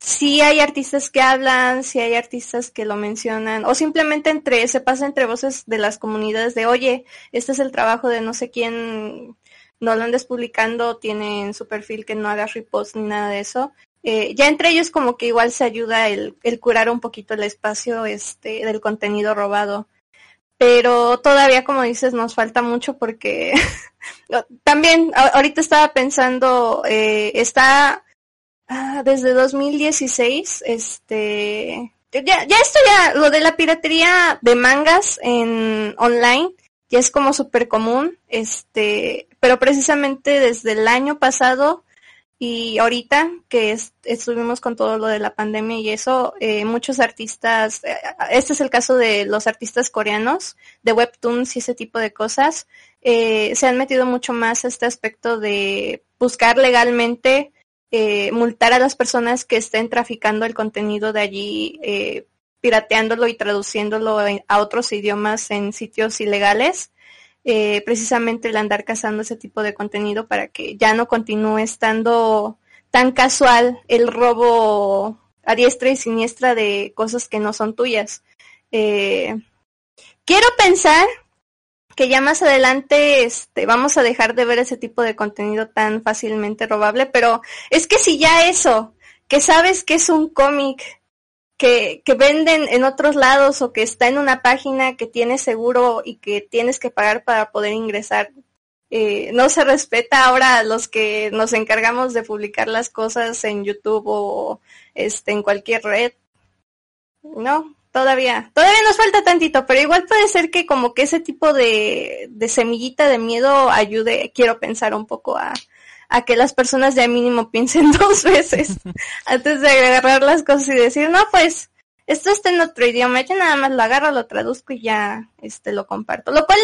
sí hay artistas que hablan, sí hay artistas que lo mencionan, o simplemente entre, se pasa entre voces de las comunidades de, oye, este es el trabajo de no sé quién, no lo andes publicando, tiene en su perfil que no hagas repost ni nada de eso. Eh, ya entre ellos como que igual se ayuda el, el curar un poquito el espacio este del contenido robado. Pero todavía, como dices, nos falta mucho porque también ahorita estaba pensando, eh, está ah, desde 2016, este, ya, ya esto ya, lo de la piratería de mangas en online, ya es como súper común, este, pero precisamente desde el año pasado y ahorita que estuvimos con todo lo de la pandemia y eso, eh, muchos artistas, eh, este es el caso de los artistas coreanos, de webtoons y ese tipo de cosas, eh, se han metido mucho más a este aspecto de buscar legalmente multar a las personas que estén traficando el contenido de allí, pirateándolo y traduciéndolo a otros idiomas en sitios ilegales eh, precisamente el andar cazando ese tipo de contenido para que ya no continúe estando tan casual el robo a diestra y siniestra de cosas que no son tuyas. Eh, quiero pensar que ya más adelante este, vamos a dejar de ver ese tipo de contenido tan fácilmente robable, pero es que si ya eso, que sabes que es un cómic que, que venden en otros lados o que está en una página que tiene seguro y que tienes que pagar para poder ingresar. Eh, no se respeta ahora a los que nos encargamos de publicar las cosas en YouTube o este en cualquier red. No, todavía, todavía nos falta tantito, pero igual puede ser que como que ese tipo de, de semillita de miedo ayude, quiero pensar un poco a, a que las personas ya mínimo piensen dos veces antes de agarrar las cosas y decir, no, pues, esto está en otro idioma, yo nada más lo agarro, lo traduzco y ya, este, lo comparto. Lo cual,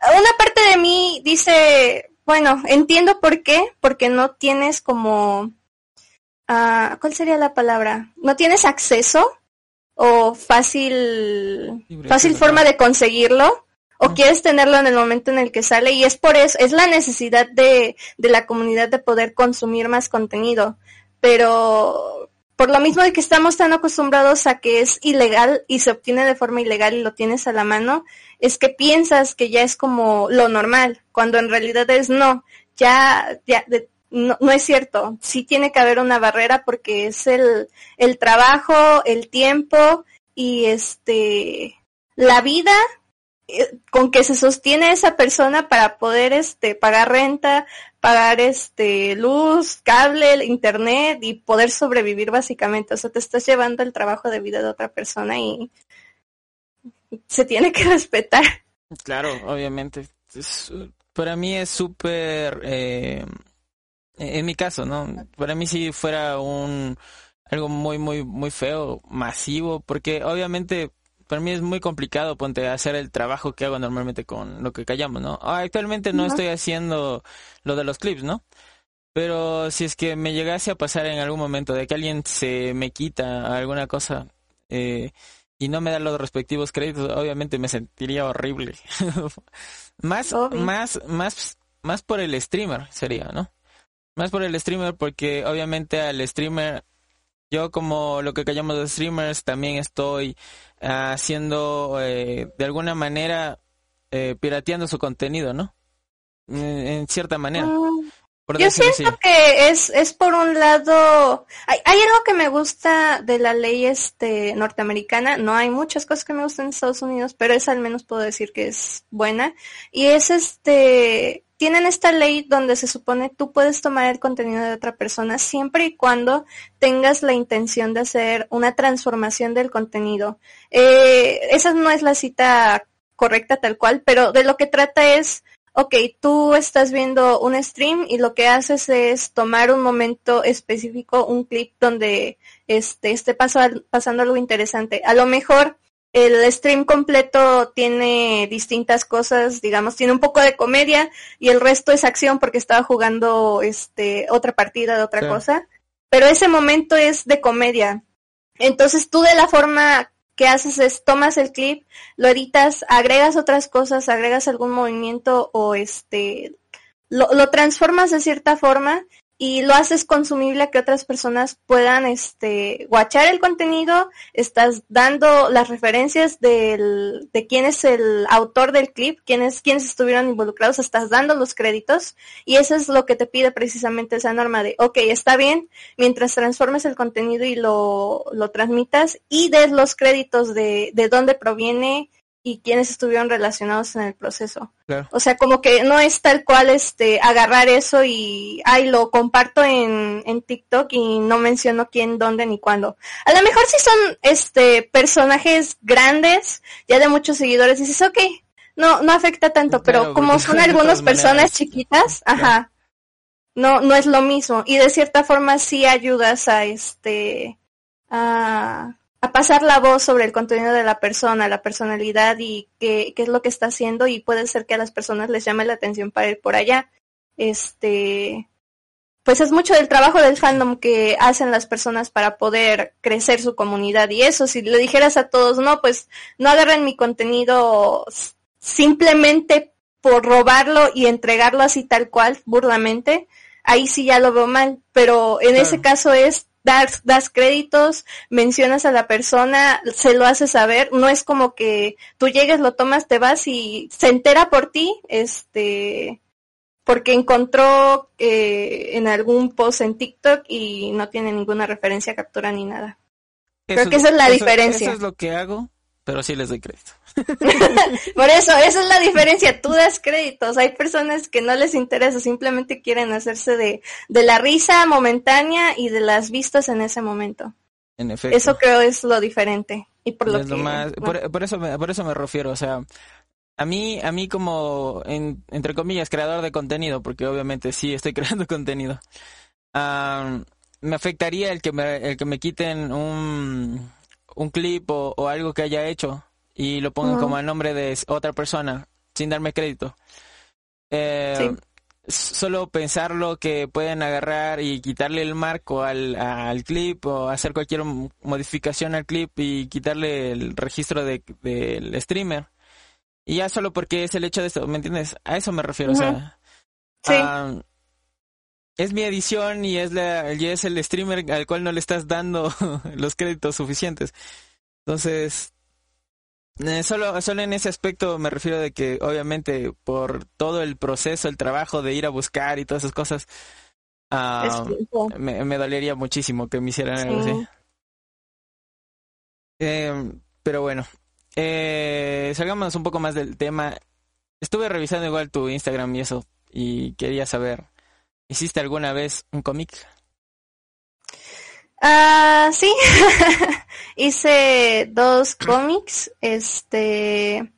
una parte de mí dice, bueno, entiendo por qué, porque no tienes como, uh, ¿cuál sería la palabra? No tienes acceso o fácil, fácil forma de conseguirlo o quieres tenerlo en el momento en el que sale y es por eso, es la necesidad de, de la comunidad de poder consumir más contenido. Pero por lo mismo de que estamos tan acostumbrados a que es ilegal y se obtiene de forma ilegal y lo tienes a la mano, es que piensas que ya es como lo normal, cuando en realidad es no, ya, ya, no, no, es cierto, sí tiene que haber una barrera porque es el, el trabajo, el tiempo y este, la vida eh, con que se sostiene esa persona para poder este pagar renta, pagar este luz, cable, internet y poder sobrevivir básicamente. O sea, te estás llevando el trabajo de vida de otra persona y se tiene que respetar. Claro, obviamente. para mí es súper, eh, en mi caso, ¿no? Para mí si fuera un algo muy, muy, muy feo, masivo, porque obviamente para mí es muy complicado ponte hacer el trabajo que hago normalmente con lo que callamos, ¿no? Ah, actualmente no, estoy haciendo lo de los clips, ¿no? Pero si es que me llegase a pasar en algún momento de que alguien se me quita alguna cosa eh, y no me da los respectivos créditos, obviamente me sentiría horrible. más, más, más, más por el streamer sería, ¿no? Más por el streamer porque obviamente al streamer yo como lo que callamos de streamers también estoy haciendo eh, de alguna manera eh, pirateando su contenido, ¿no? En, cierta manera. Mm, yo siento que es, es por un lado, hay, hay, algo que me gusta de la ley este norteamericana, no hay muchas cosas que me gustan en Estados Unidos, pero esa al menos puedo decir que es buena, y es este, tienen esta ley donde se supone tú puedes tomar el contenido de otra persona siempre y cuando tengas la intención de hacer una transformación del contenido. Eh, esa no es la cita correcta tal cual, pero de lo que trata es, ok, tú estás viendo un stream y lo que haces es tomar un momento específico, un clip donde este, esté pasando algo interesante. A lo mejor el stream completo tiene distintas cosas, digamos, tiene un poco de comedia y el resto es acción porque estaba jugando este otra partida de otra cosa, pero ese momento es de comedia. Entonces tú de la forma que haces es tomas el clip, lo editas, agregas otras cosas, agregas algún movimiento o este lo, lo transformas de cierta forma y lo haces consumible a que otras personas puedan este guachar el contenido, estás dando las referencias del, de quién es el autor del clip, quiénes, quiénes estuvieron involucrados, estás dando los créditos y eso es lo que te pide precisamente esa norma de, ok, está bien, mientras transformes el contenido y lo, lo transmitas y des los créditos de, de dónde proviene y quiénes estuvieron relacionados en el proceso. O sea, como que no es tal cual este agarrar eso y ay lo comparto en, en TikTok y no menciono quién, dónde ni cuándo. A lo mejor si son este personajes grandes, ya de muchos seguidores, dices, ok, no, no afecta tanto, pero como son algunas personas chiquitas, ajá, no, no es lo mismo. Y de cierta forma sí ayudas a este a, a pasar la voz sobre el contenido de la persona, la personalidad y qué, qué es lo que está haciendo y puede ser que a las personas les llame la atención para ir por allá. Este, pues es mucho del trabajo del fandom que hacen las personas para poder crecer su comunidad y eso, si le dijeras a todos, no, pues no agarren mi contenido simplemente por robarlo y entregarlo así tal cual, burdamente, ahí sí ya lo veo mal, pero en ese caso es das, das créditos, mencionas a la persona, se lo haces saber, no es como que tú llegues, lo tomas, te vas y se entera por ti, este, porque encontró eh, en algún post en TikTok y no tiene ninguna referencia, captura ni nada. Creo que esa es la diferencia. Eso es lo que hago, pero sí les doy crédito. Por eso, esa es la diferencia. Tú das créditos. Hay personas que no les interesa, simplemente quieren hacerse de, de la risa momentánea y de las vistas en ese momento. En efecto. Eso creo es lo diferente. Y por lo, que, por, eso me, por eso me refiero, o sea, a mí, a mí como, entre comillas, creador de contenido, porque obviamente sí estoy creando contenido, me afectaría el que me, el que me quiten un, un clip o, o algo que haya hecho y lo pongan como a nombre de otra persona sin darme crédito. Eh, solo pensarlo que pueden agarrar y quitarle el marco al, al clip o hacer cualquier modificación al clip y quitarle el registro del streamer. Y ya solo porque es el hecho de eso, ¿me entiendes? A eso me refiero, o sea. es mi edición y es, la, y es el streamer al cual no le estás dando los créditos suficientes. Entonces, eh, solo, solo en ese aspecto me refiero de que obviamente por todo el proceso, el trabajo de ir a buscar y todas esas cosas, me, me, dolería muchísimo que me hicieran algo así. Em, pero bueno, eh, salgamos un poco más del tema. Estuve revisando igual tu Instagram y eso, y quería saber, ¿hiciste alguna vez un cómic? Ah, sí. Hice dos cómics. Este,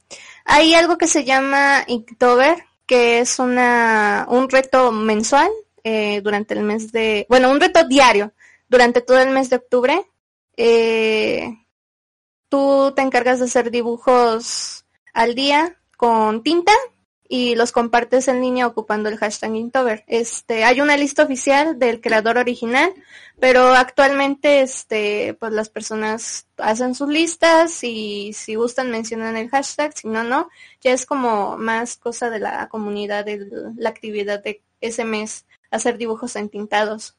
hay algo que se llama Inktober, que es una un reto mensual eh, durante el mes de, bueno, un reto diario durante todo el mes de octubre. Eh, tú te encargas de hacer dibujos al día con tinta y los compartes en línea ocupando el hashtag Inktober. Este, hay una lista oficial del creador original, pero actualmente este, pues las personas hacen sus listas y si gustan mencionan el hashtag, si no, no. Ya es como más cosa de la comunidad, de la actividad de ese mes, hacer dibujos entintados.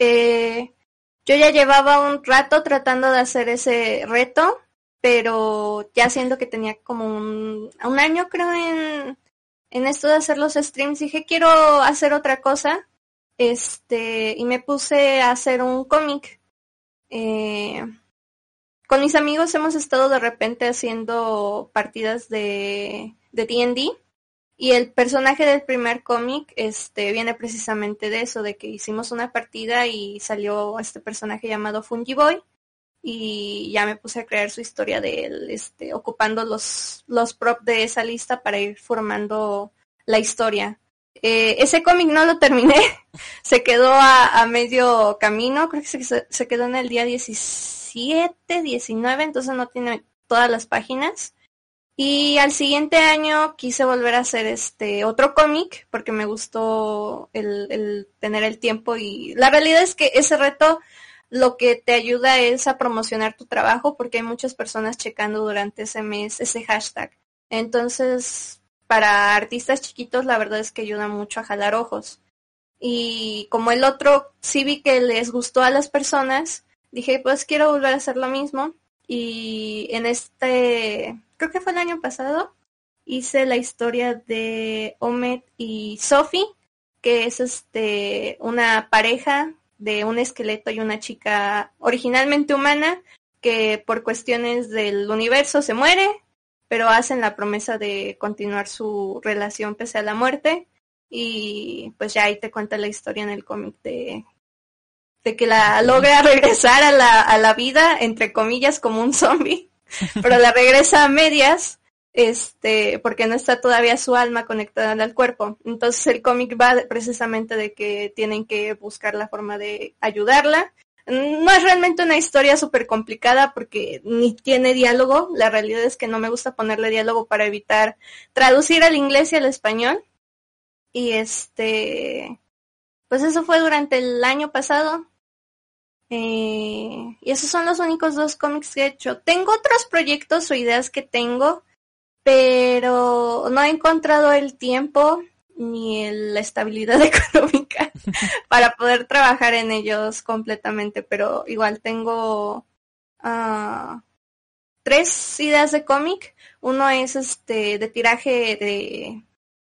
Eh, yo ya llevaba un rato tratando de hacer ese reto, pero ya siendo que tenía como un, un año creo en en esto de hacer los streams dije quiero hacer otra cosa este y me puse a hacer un cómic. Eh, con mis amigos hemos estado de repente haciendo partidas de de D&D y el personaje del primer cómic este viene precisamente de eso de que hicimos una partida y salió este personaje llamado Fungi Boy y ya me puse a crear su historia de él, este, ocupando los, los props de esa lista para ir formando la historia. Eh, ese cómic no lo terminé, se quedó a, medio camino, creo que se, se, quedó en el día 17, 19, entonces no tiene todas las páginas. Y al siguiente año quise volver a hacer este otro cómic porque me gustó el, el tener el tiempo y la realidad es que ese reto lo que te ayuda es a promocionar tu trabajo porque hay muchas personas checando durante ese mes ese hashtag. Entonces, para artistas chiquitos la verdad es que ayuda mucho a jalar ojos. Y como el otro sí vi que les gustó a las personas, dije, pues quiero volver a hacer lo mismo. Y en este, creo que fue el año pasado, hice la historia de Omet y Sophie, que es este una pareja de un esqueleto y una chica originalmente humana que por cuestiones del universo se muere pero hacen la promesa de continuar su relación pese a la muerte. Y pues ya ahí te cuenta la historia en el cómic de, de que la logra regresar a la, a la vida, entre comillas, como un zombie, pero la regresa a medias, este, porque no está todavía su alma conectada al cuerpo. Entonces el cómic va precisamente de que tienen que buscar la forma de ayudarla no es realmente una historia súper complicada porque ni tiene diálogo. La realidad es que no me gusta ponerle diálogo para evitar traducir al inglés y al español. Y este, pues eso fue durante el año pasado. Eh, y esos son los únicos dos cómics que he hecho. Tengo otros proyectos o ideas que tengo, pero no he encontrado el tiempo ni la estabilidad económica para poder trabajar en ellos completamente, pero igual tengo uh, tres ideas de cómic. Uno es este de tiraje de,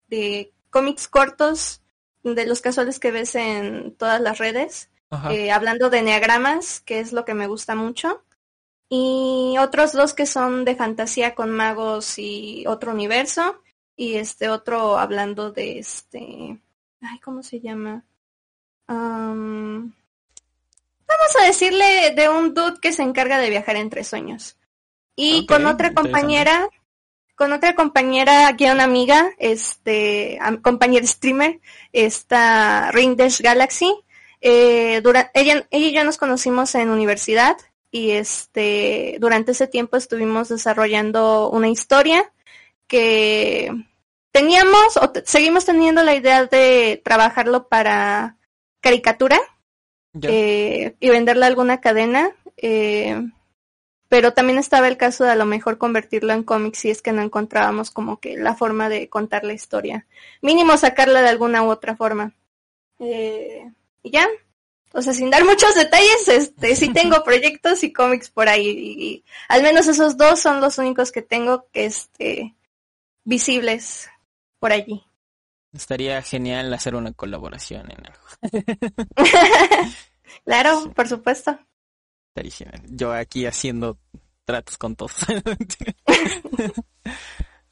de cómics cortos, de los casuales que ves en todas las redes, eh, hablando de neagramas, que es lo que me gusta mucho. Y otros dos que son de fantasía con magos y otro universo y este otro hablando de este, ay, ¿cómo se llama? vamos a decirle de un dude que se encarga de viajar entre sueños. Y con otra compañera, con otra compañera, aquí una amiga, este, compañera streamer, esta Ring Dash Galaxy. Eh, ella, ella y yo nos conocimos en universidad y este, durante ese tiempo estuvimos desarrollando una historia que teníamos o seguimos teniendo la idea de trabajarlo para caricatura eh, y venderle a alguna cadena. Eh, pero también estaba el caso de a lo mejor convertirlo en cómics si es que no encontrábamos como que la forma de contar la historia. Mínimo sacarla de alguna u otra forma. Eh, y ya. O sea, sin dar muchos detalles, este, sí tengo proyectos y cómics por ahí. y, al menos esos dos son los únicos que tengo que este visibles por allí. Estaría genial hacer una colaboración en algo. claro, por supuesto. Estaría genial. Yo aquí haciendo tratos con todos.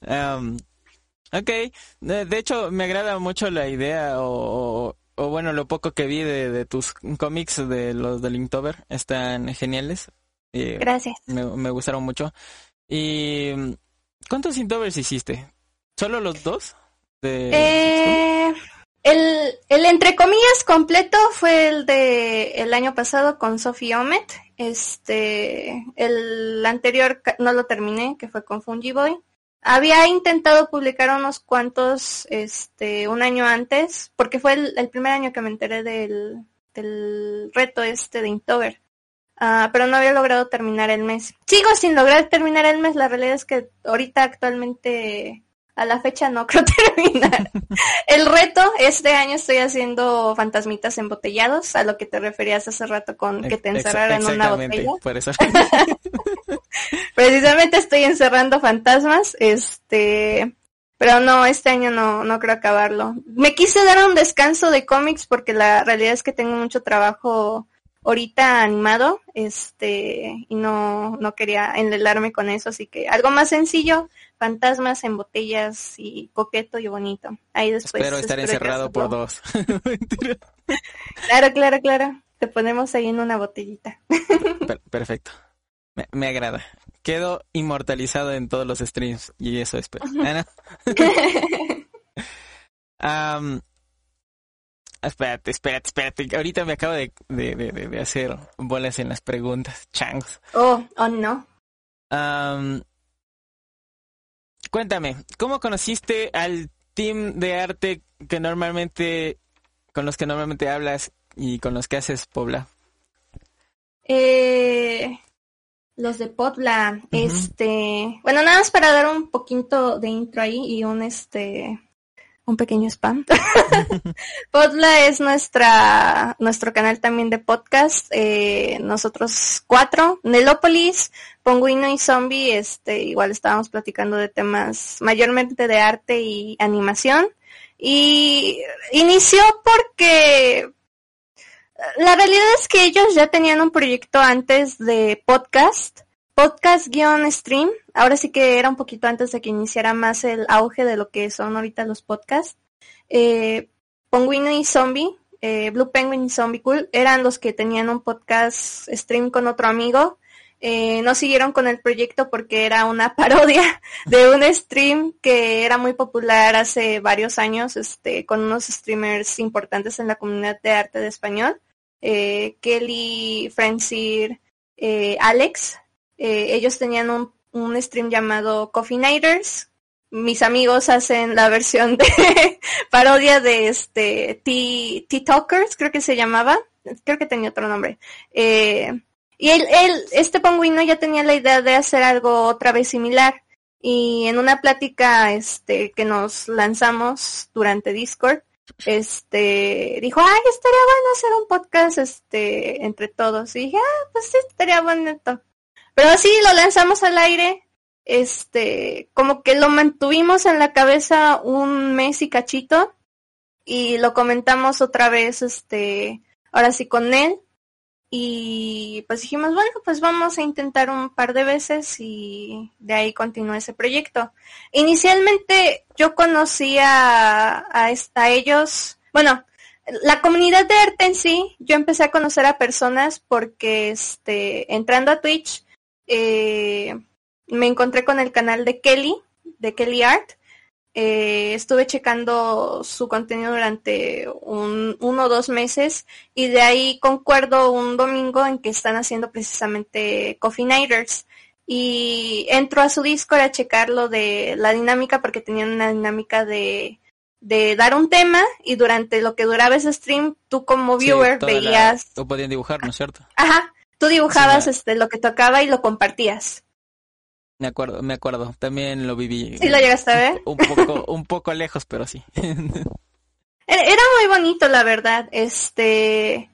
um, ok, de, hecho me agrada mucho la idea o, o, bueno, lo poco que vi de, de tus cómics de los de Linktober están geniales. Eh, Gracias. Me, me, gustaron mucho. ¿Y cuántos Inktovers hiciste? ¿Solo los dos? Eh, el, el entre comillas completo fue el de el año pasado con Sophie Omet. Este, el anterior no lo terminé, que fue con Fungiboy. Había intentado publicar unos cuantos, este, un año antes, porque fue el, primer año que me enteré del, del reto este de Inktober. Ah, pero no había logrado terminar el mes. Sigo sin lograr terminar el mes. La realidad es que ahorita actualmente a la fecha no creo terminar. El reto, este año estoy haciendo fantasmitas embotellados, a lo que te referías hace rato con que te encerraran en una botella. Por eso. Precisamente estoy encerrando fantasmas, este, pero no, este año no, no creo acabarlo. Me quise dar un descanso de cómics porque la realidad es que tengo mucho trabajo ahorita animado, este, y no, no quería enlelarme con eso, así que algo más sencillo, fantasmas en botellas y coqueto y bonito. Ahí después. Espero estar encerrado por dos. claro, claro, claro. Te ponemos ahí en una botellita. perfecto. Me, agrada. Quedo inmortalizado en todos los streams y eso espero. um, Espérate, espérate, espérate. Ahorita me acabo de, de, de, hacer bolas en las preguntas, changos. Oh, oh no. Cuéntame, ¿cómo conociste al team de arte que normalmente, con los que normalmente hablas y con los que haces Pobla? Eh, los de Pobla, este, bueno, nada más para dar un poquito de intro ahí y un este un pequeño spam. Podla es nuestra, nuestro canal también de podcast. Eh, nosotros cuatro, Nelópolis, Ponguino y Zombie, este, igual estábamos platicando de temas mayormente de arte y animación. Y inició porque la realidad es que ellos ya tenían un proyecto antes de podcast podcast-stream. Ahora sí que era un poquito antes de que iniciara más el auge de lo que son ahorita los podcasts. Eh, y Zombie, eh, Blue Penguin y Zombie Cool, eran los que tenían un podcast stream con otro amigo. Eh, no siguieron con el proyecto porque era una parodia de un stream que era muy popular hace varios años, este, con unos streamers importantes en la comunidad de arte de español. Eh, Kelly, Francir, eh, ellos tenían un, un stream llamado Coffee Nighters, mis amigos hacen la versión de parodia de este T-Talkers, creo que se llamaba, creo que tenía otro nombre. Eh, y él, él, este pingüino ya tenía la idea de hacer algo otra vez similar. Y en una plática este, que nos lanzamos durante Discord, este dijo, ay, estaría bueno hacer un podcast este entre todos. Y dije, ah, pues sí, estaría bonito. Pero así lo lanzamos al aire este, como que lo mantuvimos en la cabeza un mes y cachito y lo comentamos otra vez, este, ahora sí con él y pues dijimos, bueno, pues vamos a intentar un par de veces y de ahí continuó ese proyecto. Inicialmente yo conocía a, ellos, bueno, la comunidad de arte en sí, yo empecé a conocer a personas porque, este, entrando a Twitch, eh, me encontré con el canal de Kelly, de Kelly Art. Eh, estuve checando su contenido durante un, uno o dos meses y de ahí concuerdo un domingo en que están haciendo precisamente Coffee Nighters y entro a su Discord a checar lo de la dinámica porque tenían una dinámica de, de dar un tema y durante lo que duraba ese stream tú como viewer veías... tú podías dibujar, ¿no es cierto? Ajá, tú dibujabas este, lo que tocaba y lo compartías. Me acuerdo, me acuerdo. También lo viví. ¿Sí lo llegaste a ver? Un poco, un poco lejos, pero sí. Era muy bonito, la verdad. Este.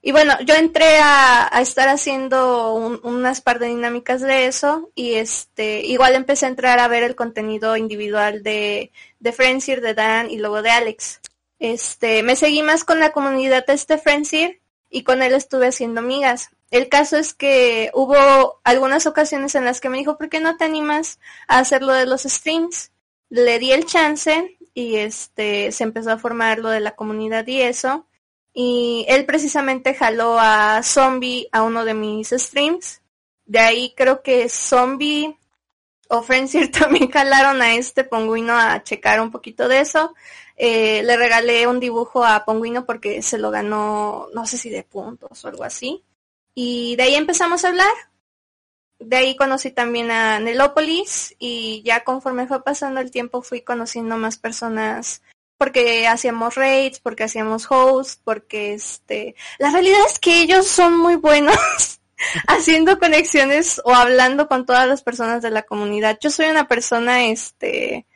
Y bueno, yo entré a, estar haciendo unas par de dinámicas de eso y este, igual empecé a entrar a ver el contenido individual de, de Frenzir, de Dan y luego de Alex. Este, me seguí más con la comunidad de este Frenzir y con él estuve haciendo amigas. El caso es que hubo algunas ocasiones en las que me dijo, ¿por qué no te animas a hacer lo de los streams? Le di el chance y este se empezó a formar lo de la comunidad y eso. Y él precisamente jaló a Zombie a uno de mis streams. De ahí creo que Zombie o Frenzy también jalaron a este Ponguino a checar un poquito de eso. Eh, le regalé un dibujo a Ponguino porque se lo ganó, no sé si de puntos o algo así. Y de ahí empezamos a hablar. De ahí conocí también a Nelópolis y ya conforme fue pasando el tiempo fui conociendo más personas porque hacíamos raids, porque hacíamos hosts, porque este, la realidad es que ellos son muy buenos haciendo conexiones o hablando con todas las personas de la comunidad. Yo soy una persona este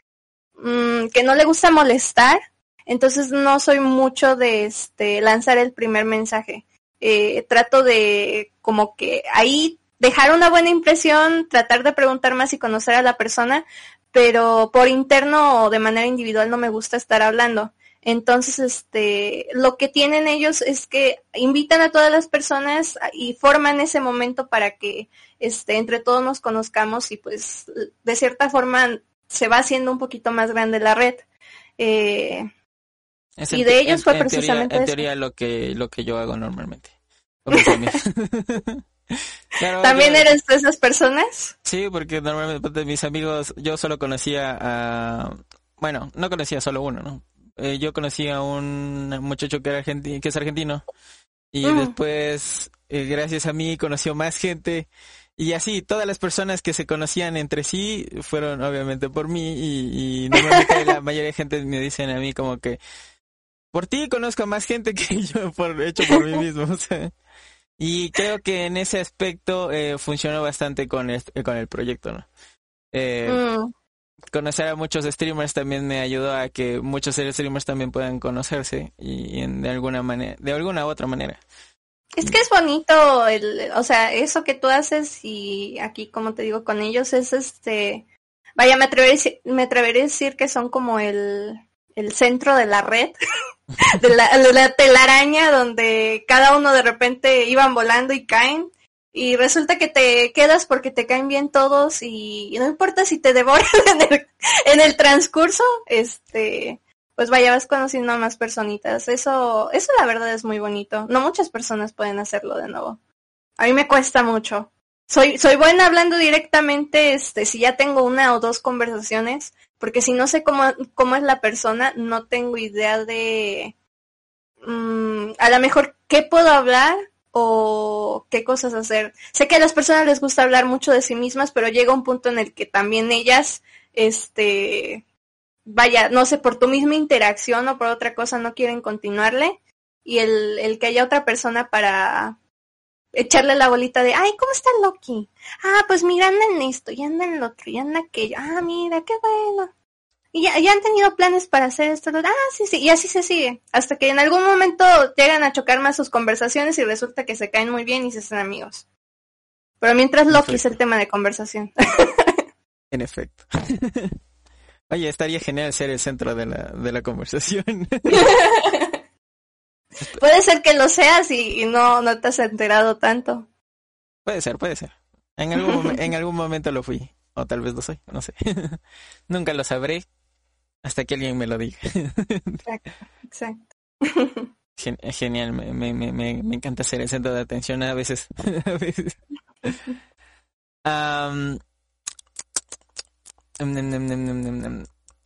mm, que no le gusta molestar, entonces no soy mucho de este lanzar el primer mensaje. Eh, trato de como que ahí dejar una buena impresión, tratar de preguntar más y conocer a la persona, pero por interno o de manera individual no me gusta estar hablando. Entonces, este, lo que tienen ellos es que invitan a todas las personas y forman ese momento para que, este, entre todos nos conozcamos y pues, de cierta forma se va haciendo un poquito más grande la red. Eh, y de ellos fue precisamente teoría, en teoría lo que lo que yo hago normalmente. ¿También eres de esas personas? Sí, porque normalmente de mis amigos yo solo conocía a bueno, no conocía solo uno, ¿no? Eh, yo conocía a un muchacho que era argentino, que es argentino y mm. después eh, gracias a mí conoció más gente y así, todas las personas que se conocían entre sí fueron obviamente por mí y, y normalmente la mayoría de gente me dicen a mí como que por ti conozco a más gente que yo por hecho por mí mismo. y creo que en ese aspecto eh, funcionó bastante con, este, con el proyecto, ¿no? Eh, mm. Conocer a muchos streamers también me ayudó a que muchos streamers también puedan conocerse y, en, de alguna manera, de alguna u otra manera. Es que es bonito, el, o sea, eso que tú haces y aquí, como te digo, con ellos es este, vaya, me atreveré, me atreveré a decir que son como el, el centro de la red. de la, telaraña donde cada uno de repente iban volando y caen y resulta que te quedas porque te caen bien todos y, no importa si te devoran en el, transcurso, este, pues vaya, vas conociendo a más personitas. Eso, eso la verdad es muy bonito. No muchas personas pueden hacerlo de nuevo. A mí me cuesta mucho. Soy, soy buena hablando directamente, este, si ya tengo una o dos conversaciones, porque si no sé cómo, cómo es la persona, no tengo idea de, mm, a lo mejor qué puedo hablar o qué cosas hacer. Sé que a las personas les gusta hablar mucho de sí mismas, pero llega un punto en el que también ellas, este, vaya, no sé, por tu misma interacción o por otra cosa no quieren continuarle y el, el que haya otra persona para echarle la bolita de, ay, ¿cómo está Loki? Ah, pues mira, anda en esto, y anda en lo otro, y anda aquello. Ah, mira, qué bueno. Y ya, ya han tenido planes para hacer esto. Ah, sí, sí, y así se sigue. Hasta que en algún momento llegan a chocar más sus conversaciones y resulta que se caen muy bien y se hacen amigos. Pero mientras Loki es el tema de conversación. en efecto. Oye, estaría genial ser el centro de la, de la conversación. puede ser que lo seas y, no, no te has enterado tanto. Puede ser, puede ser. En algún, en algún momento lo fui. O tal vez lo soy, no sé. Nunca lo sabré hasta que alguien me lo diga. exacto, exacto. genial, me, me, me, me, encanta ser el centro de atención a veces. a veces.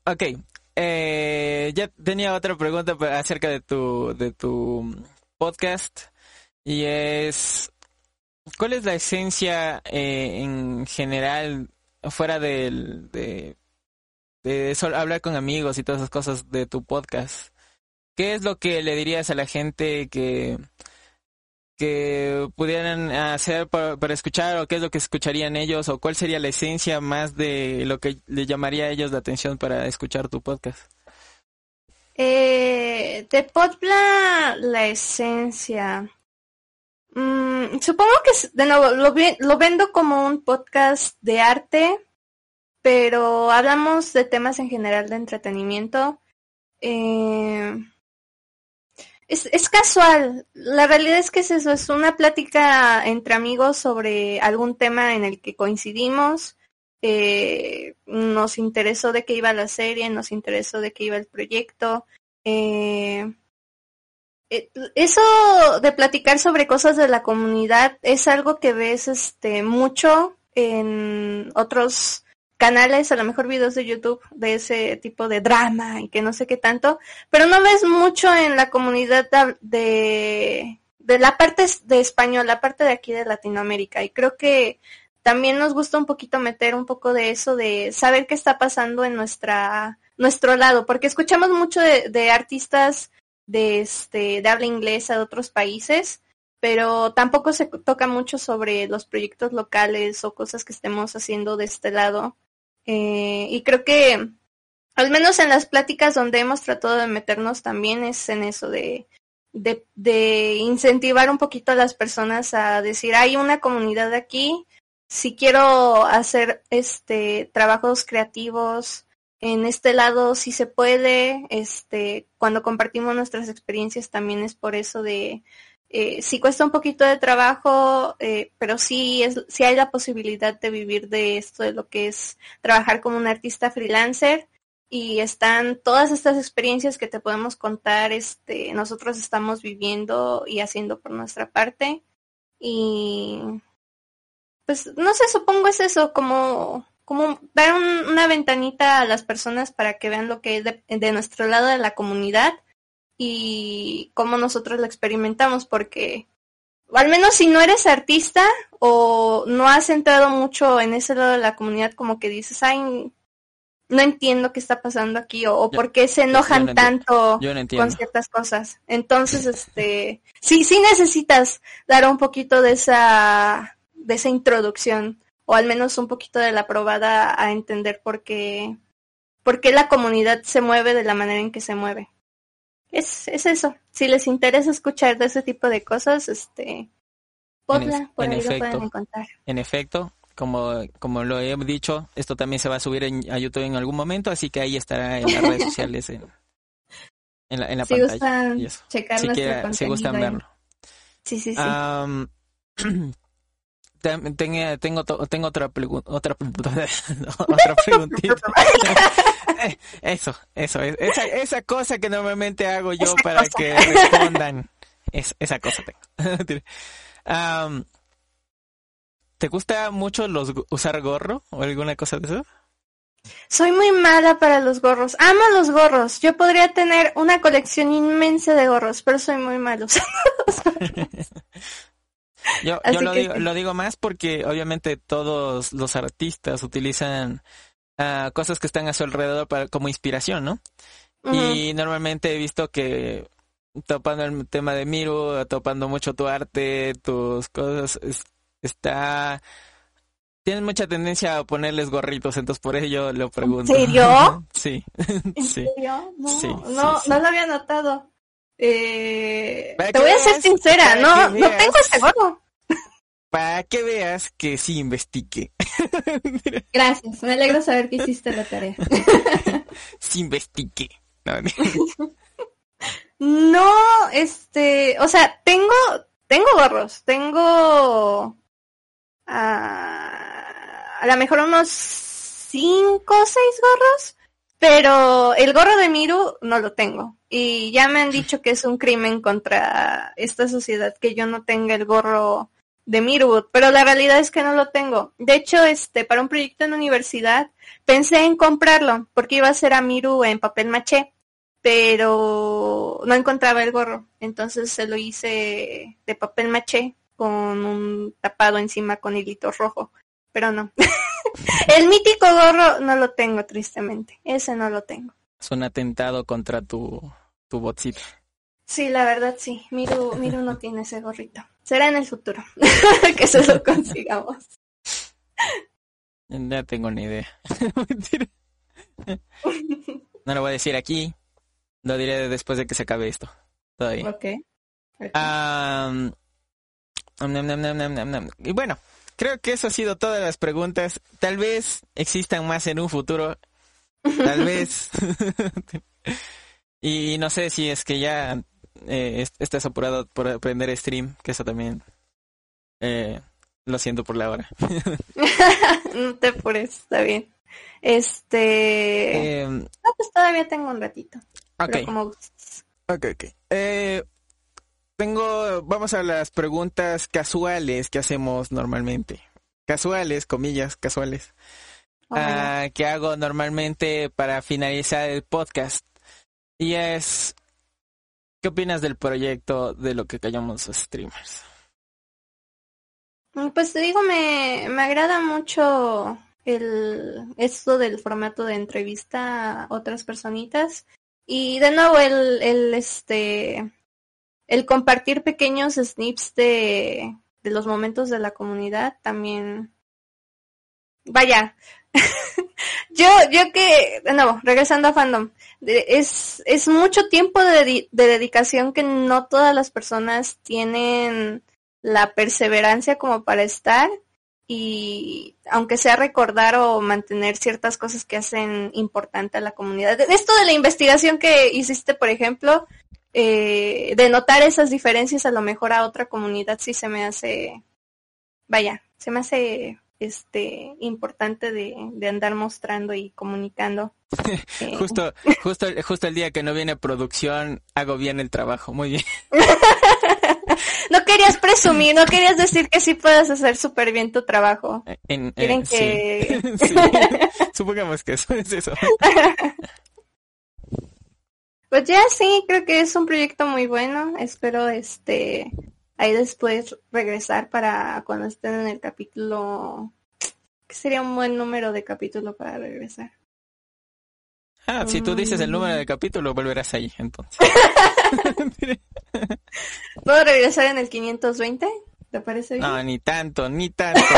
ok, eh, ya tenía otra pregunta acerca de tu, de tu podcast y es, ¿cuál es la esencia eh, en general fuera de de hablar con amigos y todas esas cosas de tu podcast, ¿qué es lo que le dirías a la gente que, que pudieran hacer para, escuchar o qué es lo que escucharían ellos o cuál sería la esencia más de lo que le llamaría a ellos la atención para escuchar tu podcast? Eh, de Podpla, la esencia. Mm, supongo que de nuevo lo, lo vendo como un podcast de arte pero hablamos de temas en general de entretenimiento. Eh, es, es, casual. La realidad es que es eso, es una plática entre amigos sobre algún tema en el que coincidimos. Eh, nos interesó de qué iba la serie, nos interesó de qué iba el proyecto. Eh, eso de platicar sobre cosas de la comunidad es algo que ves este mucho en otros canales, a lo mejor videos de YouTube de ese tipo de drama y que no sé qué tanto, pero no ves mucho en la comunidad de, de la parte de español, la parte de aquí de Latinoamérica. Y creo que también nos gusta un poquito meter un poco de eso, de saber qué está pasando en nuestra, nuestro lado, porque escuchamos mucho de, de artistas de, este, de habla inglesa de otros países, pero tampoco se toca mucho sobre los proyectos locales o cosas que estemos haciendo de este lado. Eh, y creo que, al menos en las pláticas donde hemos tratado de meternos también es en eso de, de, de incentivar un poquito a las personas a decir, hay una comunidad aquí, si quiero hacer este trabajos creativos en este lado si se puede este cuando compartimos nuestras experiencias también es por eso de eh, sí cuesta un poquito de trabajo, eh, pero sí, es, sí hay la posibilidad de vivir de esto, de lo que es trabajar como un artista freelancer. Y están todas estas experiencias que te podemos contar, este, nosotros estamos viviendo y haciendo por nuestra parte. Y pues no sé, supongo es eso, como, como dar una ventanita a las personas para que vean lo que es de nuestro lado de la comunidad y cómo nosotros lo experimentamos, porque al menos si no eres artista o no has entrado mucho en ese lado de la comunidad, como que dices, ay, no entiendo qué está pasando aquí o, por qué se enojan tanto con ciertas cosas. Entonces, este, sí, sí necesitas dar un poquito de esa, de esa introducción o al menos un poquito de la probada a entender por qué, por qué la comunidad se mueve de la manera en que se mueve es, es eso. Si les interesa escuchar de ese tipo de cosas, este, Podla, por ahí efecto, lo pueden encontrar. En efecto, como, como lo he dicho, esto también se va a subir en, a YouTube en algún momento, así que ahí estará en las redes sociales en, en la, en la si pantalla. Gustan checar si, si gustan verlo. Sí, sí, sí. Tengo, to- tengo otra pregunta. Otra, otra preguntita. Eso, eso. es- Esa, esa cosa que normalmente hago yo Esa para cosa. que respondan. Es, esa cosa tengo. ¿Te gusta mucho los, usar gorro o alguna cosa de eso? Soy muy mala para los gorros. Amo los gorros. Yo podría tener una colección inmensa de gorros, pero soy muy malo. Yo, yo lo, que digo, lo digo más porque obviamente todos los artistas utilizan ah, cosas que están a su alrededor para, como inspiración, ¿no? Y normalmente he visto que topando el tema de Miru, topando mucho tu arte, tus cosas, es- está... Tienes mucha tendencia a ponerles gorritos, entonces por ello lo pregunto. serio? Sí, ¿En sí. serio? No, Sí, no, sí, sí. no lo había notado. Eh, te voy a ser sincera, no, no tengo ese gorro. Para que veas que sí investigue. Gracias, me alegra saber que hiciste la tarea. sí investigue. No, No, este, o sea, tengo, tengo gorros, tengo ah, a lo mejor unos cinco o seis gorros, pero el gorro de Miru no lo tengo. Y ya me han dicho que es un crimen contra esta sociedad que yo no tenga el gorro de Miru, pero la realidad es que no lo tengo. De hecho, este, para un proyecto en universidad, pensé en comprarlo, porque iba a ser a Miru en papel maché pero no encontraba el gorro, entonces se lo hice de papel maché con un tapado encima con hilito rojo, pero no. el mítico gorro no lo tengo tristemente, ese no lo tengo. Es un atentado contra tu, tu botcito. Sí, la verdad sí, Miru, Miru no tiene ese gorrito. Será en el futuro que se lo consigamos. Ya tengo ni idea. No lo voy a decir aquí. Lo diré después de que se acabe esto. Todavía. Ok. Y bueno, creo que eso ha sido todas las preguntas. Tal vez existan más en un futuro. Tal vez. y no sé si es que ya eh, est- estás apurado por aprender stream, que eso también eh, lo siento por la hora. no te apures, está bien. Este... Eh, No, pues todavía tengo un ratito. ok. Pero como. Ok, ok. Eh, tengo, vamos a las preguntas casuales que hacemos normalmente. Casuales, comillas, casuales. Oh ah, que hago normalmente para finalizar el podcast. Y es, ¿qué opinas del proyecto de lo que callamos streamers? Mm, Pues te digo, me, me agrada mucho el esto del formato de entrevista a otras personitas. Y de nuevo el, el este el compartir pequeños snips de, de los momentos de la comunidad también. Vaya. Yo, yo que, nuevo, regresando a fandom, es, es mucho tiempo de, de dedicación que no todas las personas tienen la perseverancia como para estar y aunque sea recordar o mantener ciertas cosas que hacen importante a la comunidad. Esto de la investigación que hiciste, por ejemplo, eh, de notar esas diferencias a lo mejor a otra comunidad sí se me hace, vaya, se me hace este importante de, de andar mostrando y comunicando. Eh, Justo, justo, justo el día que no viene producción, hago bien el trabajo. Muy bien. no querías presumir, no querías decir que sí puedes hacer súper bien tu trabajo. En- eh, Quieren sí. que... Sí. Supongamos que eso es eso. Pues ya sí, creo que es un proyecto muy bueno. Espero este ahí después regresar para cuando estén en el capítulo. que sería un buen número de capítulo para regresar? Ah, si tú dices el número del capítulo, volverás ahí, entonces. ¿Puedo regresar en el 520? ¿Te parece bien? No, ni tanto, ni tanto.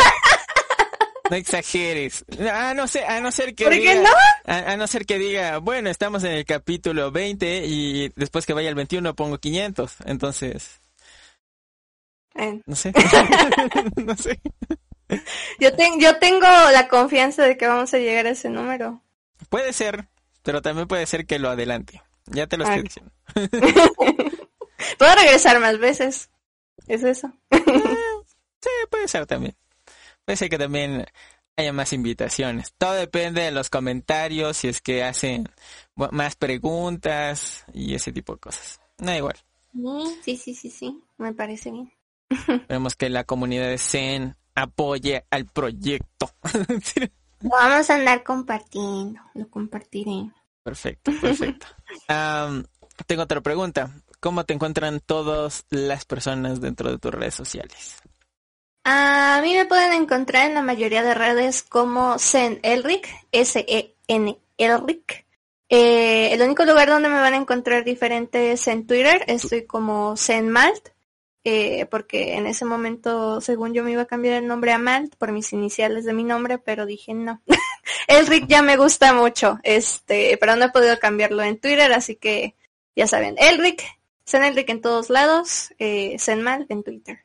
No exageres. A no ser, a no ser que ¿Por qué diga, no? A, a no ser que diga, bueno, estamos en el capítulo 20 y después que vaya el 21 pongo 500. Entonces, Eh, no sé. no sé. yo, yo tengo la confianza de que vamos a llegar a ese número. Puede ser, pero también puede ser que lo adelante. Ya te lo estoy diciendo. Puedo regresar más veces. Es eso. Sí, puede ser también. puede ser que también haya más invitaciones. Todo depende de los comentarios, si es que hacen más preguntas y ese tipo de cosas. No igual. Sí, sí, sí, sí, me parece bien. Esperemos que la comunidad de Zen apoye al proyecto. vamos a andar compartiendo, lo compartiré. Perfecto, perfecto. tengo otra pregunta. ¿Cómo te encuentran todas las personas dentro de tus redes sociales? A mí me pueden encontrar en la mayoría de redes como Zen Elric, S-E-N Elric. Eh, el único lugar donde me van a encontrar diferente es en Twitter. Estoy como Zen Malt, eh, porque en ese momento, según yo, me iba a cambiar el nombre a Malt por mis iniciales de mi nombre, pero dije no. Elric ya me gusta mucho, este, pero no he podido cambiarlo en Twitter, así que ya saben, Elric, Zen Elric en todos lados, eh, Zen Malt en Twitter.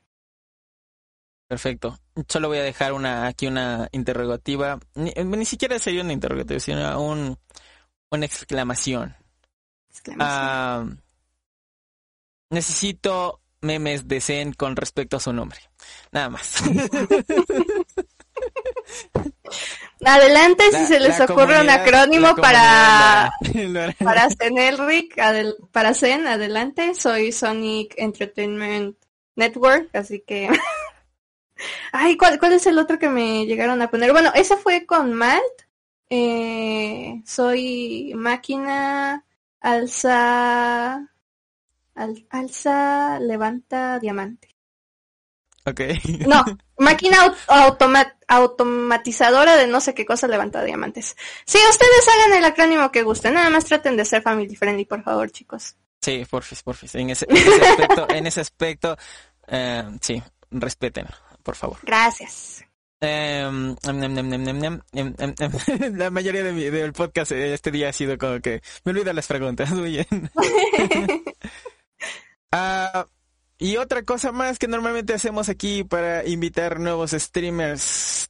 Perfecto. Solo voy a dejar una aquí una interrogativa. Ni, eh, siquiera sería una interrogativa, sino un, una exclamación. Ah, necesito memes de Zen con respecto a su nombre. Nada más. Adelante si se les ocurre un acrónimo para para Zenelric, para Zen, adelante. Soy Sonic Entertainment Network, así que Ay, ¿cuál, ¿cuál es el otro que me llegaron a poner? Bueno, ese fue con Malt. Eh, soy máquina, alza, alza, levanta diamante. Ok. No, máquina automatizadora de no sé qué cosa levanta diamantes. Sí, ustedes hagan el acrónimo que gusten, nada más traten de ser family friendly, por favor, chicos. Sí, porfis, porfis. En ese, en ese aspecto, en ese aspecto eh, sí, respeten por favor. Gracias. la mayoría de mi, del podcast este día ha sido como que me olvido las preguntas. Muy bien. Ah, y otra cosa más que normalmente hacemos aquí para invitar nuevos streamers.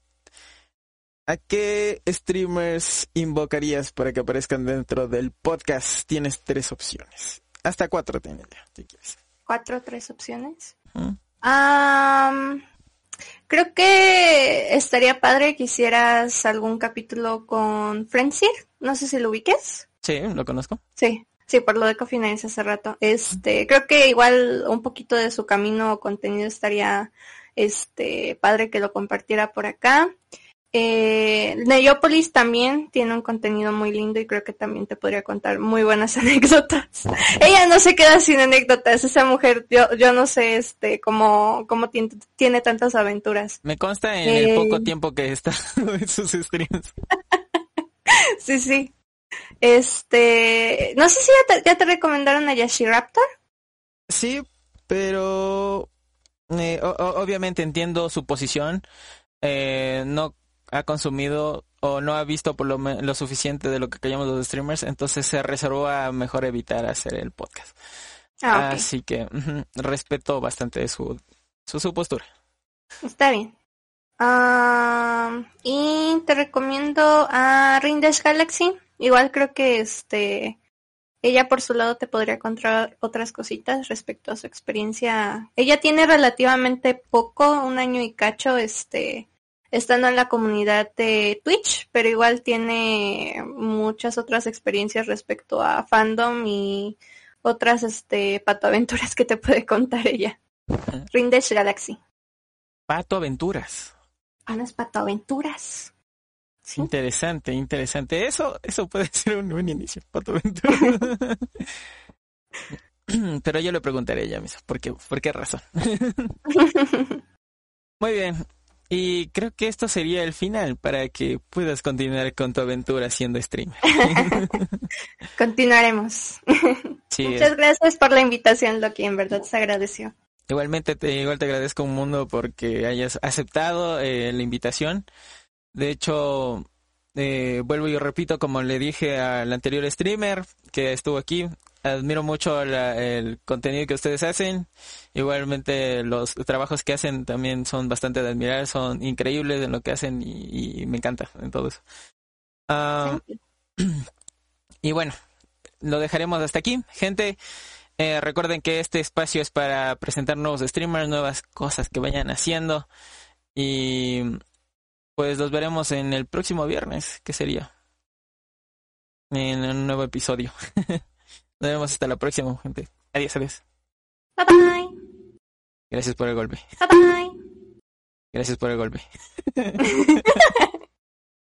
¿A qué streamers invocarías para que aparezcan dentro del podcast? Tienes tres opciones. Hasta cuatro tienes ya, si quieres. ¿Cuatro, tres opciones? Ah... Creo que estaría padre que hicieras algún capítulo con Frenzy. No sé si lo ubiques. Sí, lo conozco. Sí, sí, por lo de Coffee Nights hace rato. Este, creo que igual un poquito de su camino o contenido estaría este padre que lo compartiera por acá. Eh, Neopolis también tiene un contenido muy lindo y creo que también te podría contar muy buenas anécdotas. Ella no se queda sin anécdotas, esa mujer, yo, yo no sé este cómo, cómo tiene, tantas aventuras. Me consta en el poco eh, tiempo que está en sus streams. sí, sí. Este, no sé si ya te, recomendaron a Raptor Sí, pero eh, obviamente entiendo su posición. Eh, no ha consumido o no ha visto por lo, lo suficiente de lo que callamos los streamers, entonces se reservó a mejor evitar hacer el podcast. Ah, Así que respeto bastante su, su, postura. Está bien. Ah, y te recomiendo a Rindash Galaxy. Igual creo que este ella por su lado te podría contar otras cositas respecto a su experiencia. Ella tiene relativamente poco, un año y cacho, este, estando en la comunidad de Twitch, pero igual tiene muchas otras experiencias respecto a fandom y otras este patoaventuras que te puede contar ella. Rindesh Galaxy. Patoaventuras. Unas patoaventuras. ¿Sí? Interesante, interesante. Eso, eso puede ser un buen inicio, patoaventuras. Pero yo le preguntaré a ella misma, ¿por qué, por qué razón? Muy bien, y creo que esto sería el final para que puedas continuar con tu aventura siendo streamer. Continuaremos. Muchas gracias por la invitación, Loki, en verdad se agradeció. Igualmente te, igual te agradezco un mundo porque hayas aceptado eh, la invitación. De hecho, eh, vuelvo y repito, como le dije al anterior streamer que estuvo aquí, admiro mucho el contenido que ustedes hacen. Igualmente los trabajos que hacen también son bastante de admirar, son increíbles en lo que hacen y, me encanta en todo eso. Ah, y bueno, lo dejaremos hasta aquí. Gente, eh, recuerden que este espacio es para presentar nuevos streamers, nuevas cosas que vayan haciendo. Y pues los veremos en el próximo viernes, que sería en un nuevo episodio. Nos vemos hasta la próxima, gente. Adiós, adiós. Bye bye. Gracias por el golpe. Bye bye. Gracias por el golpe.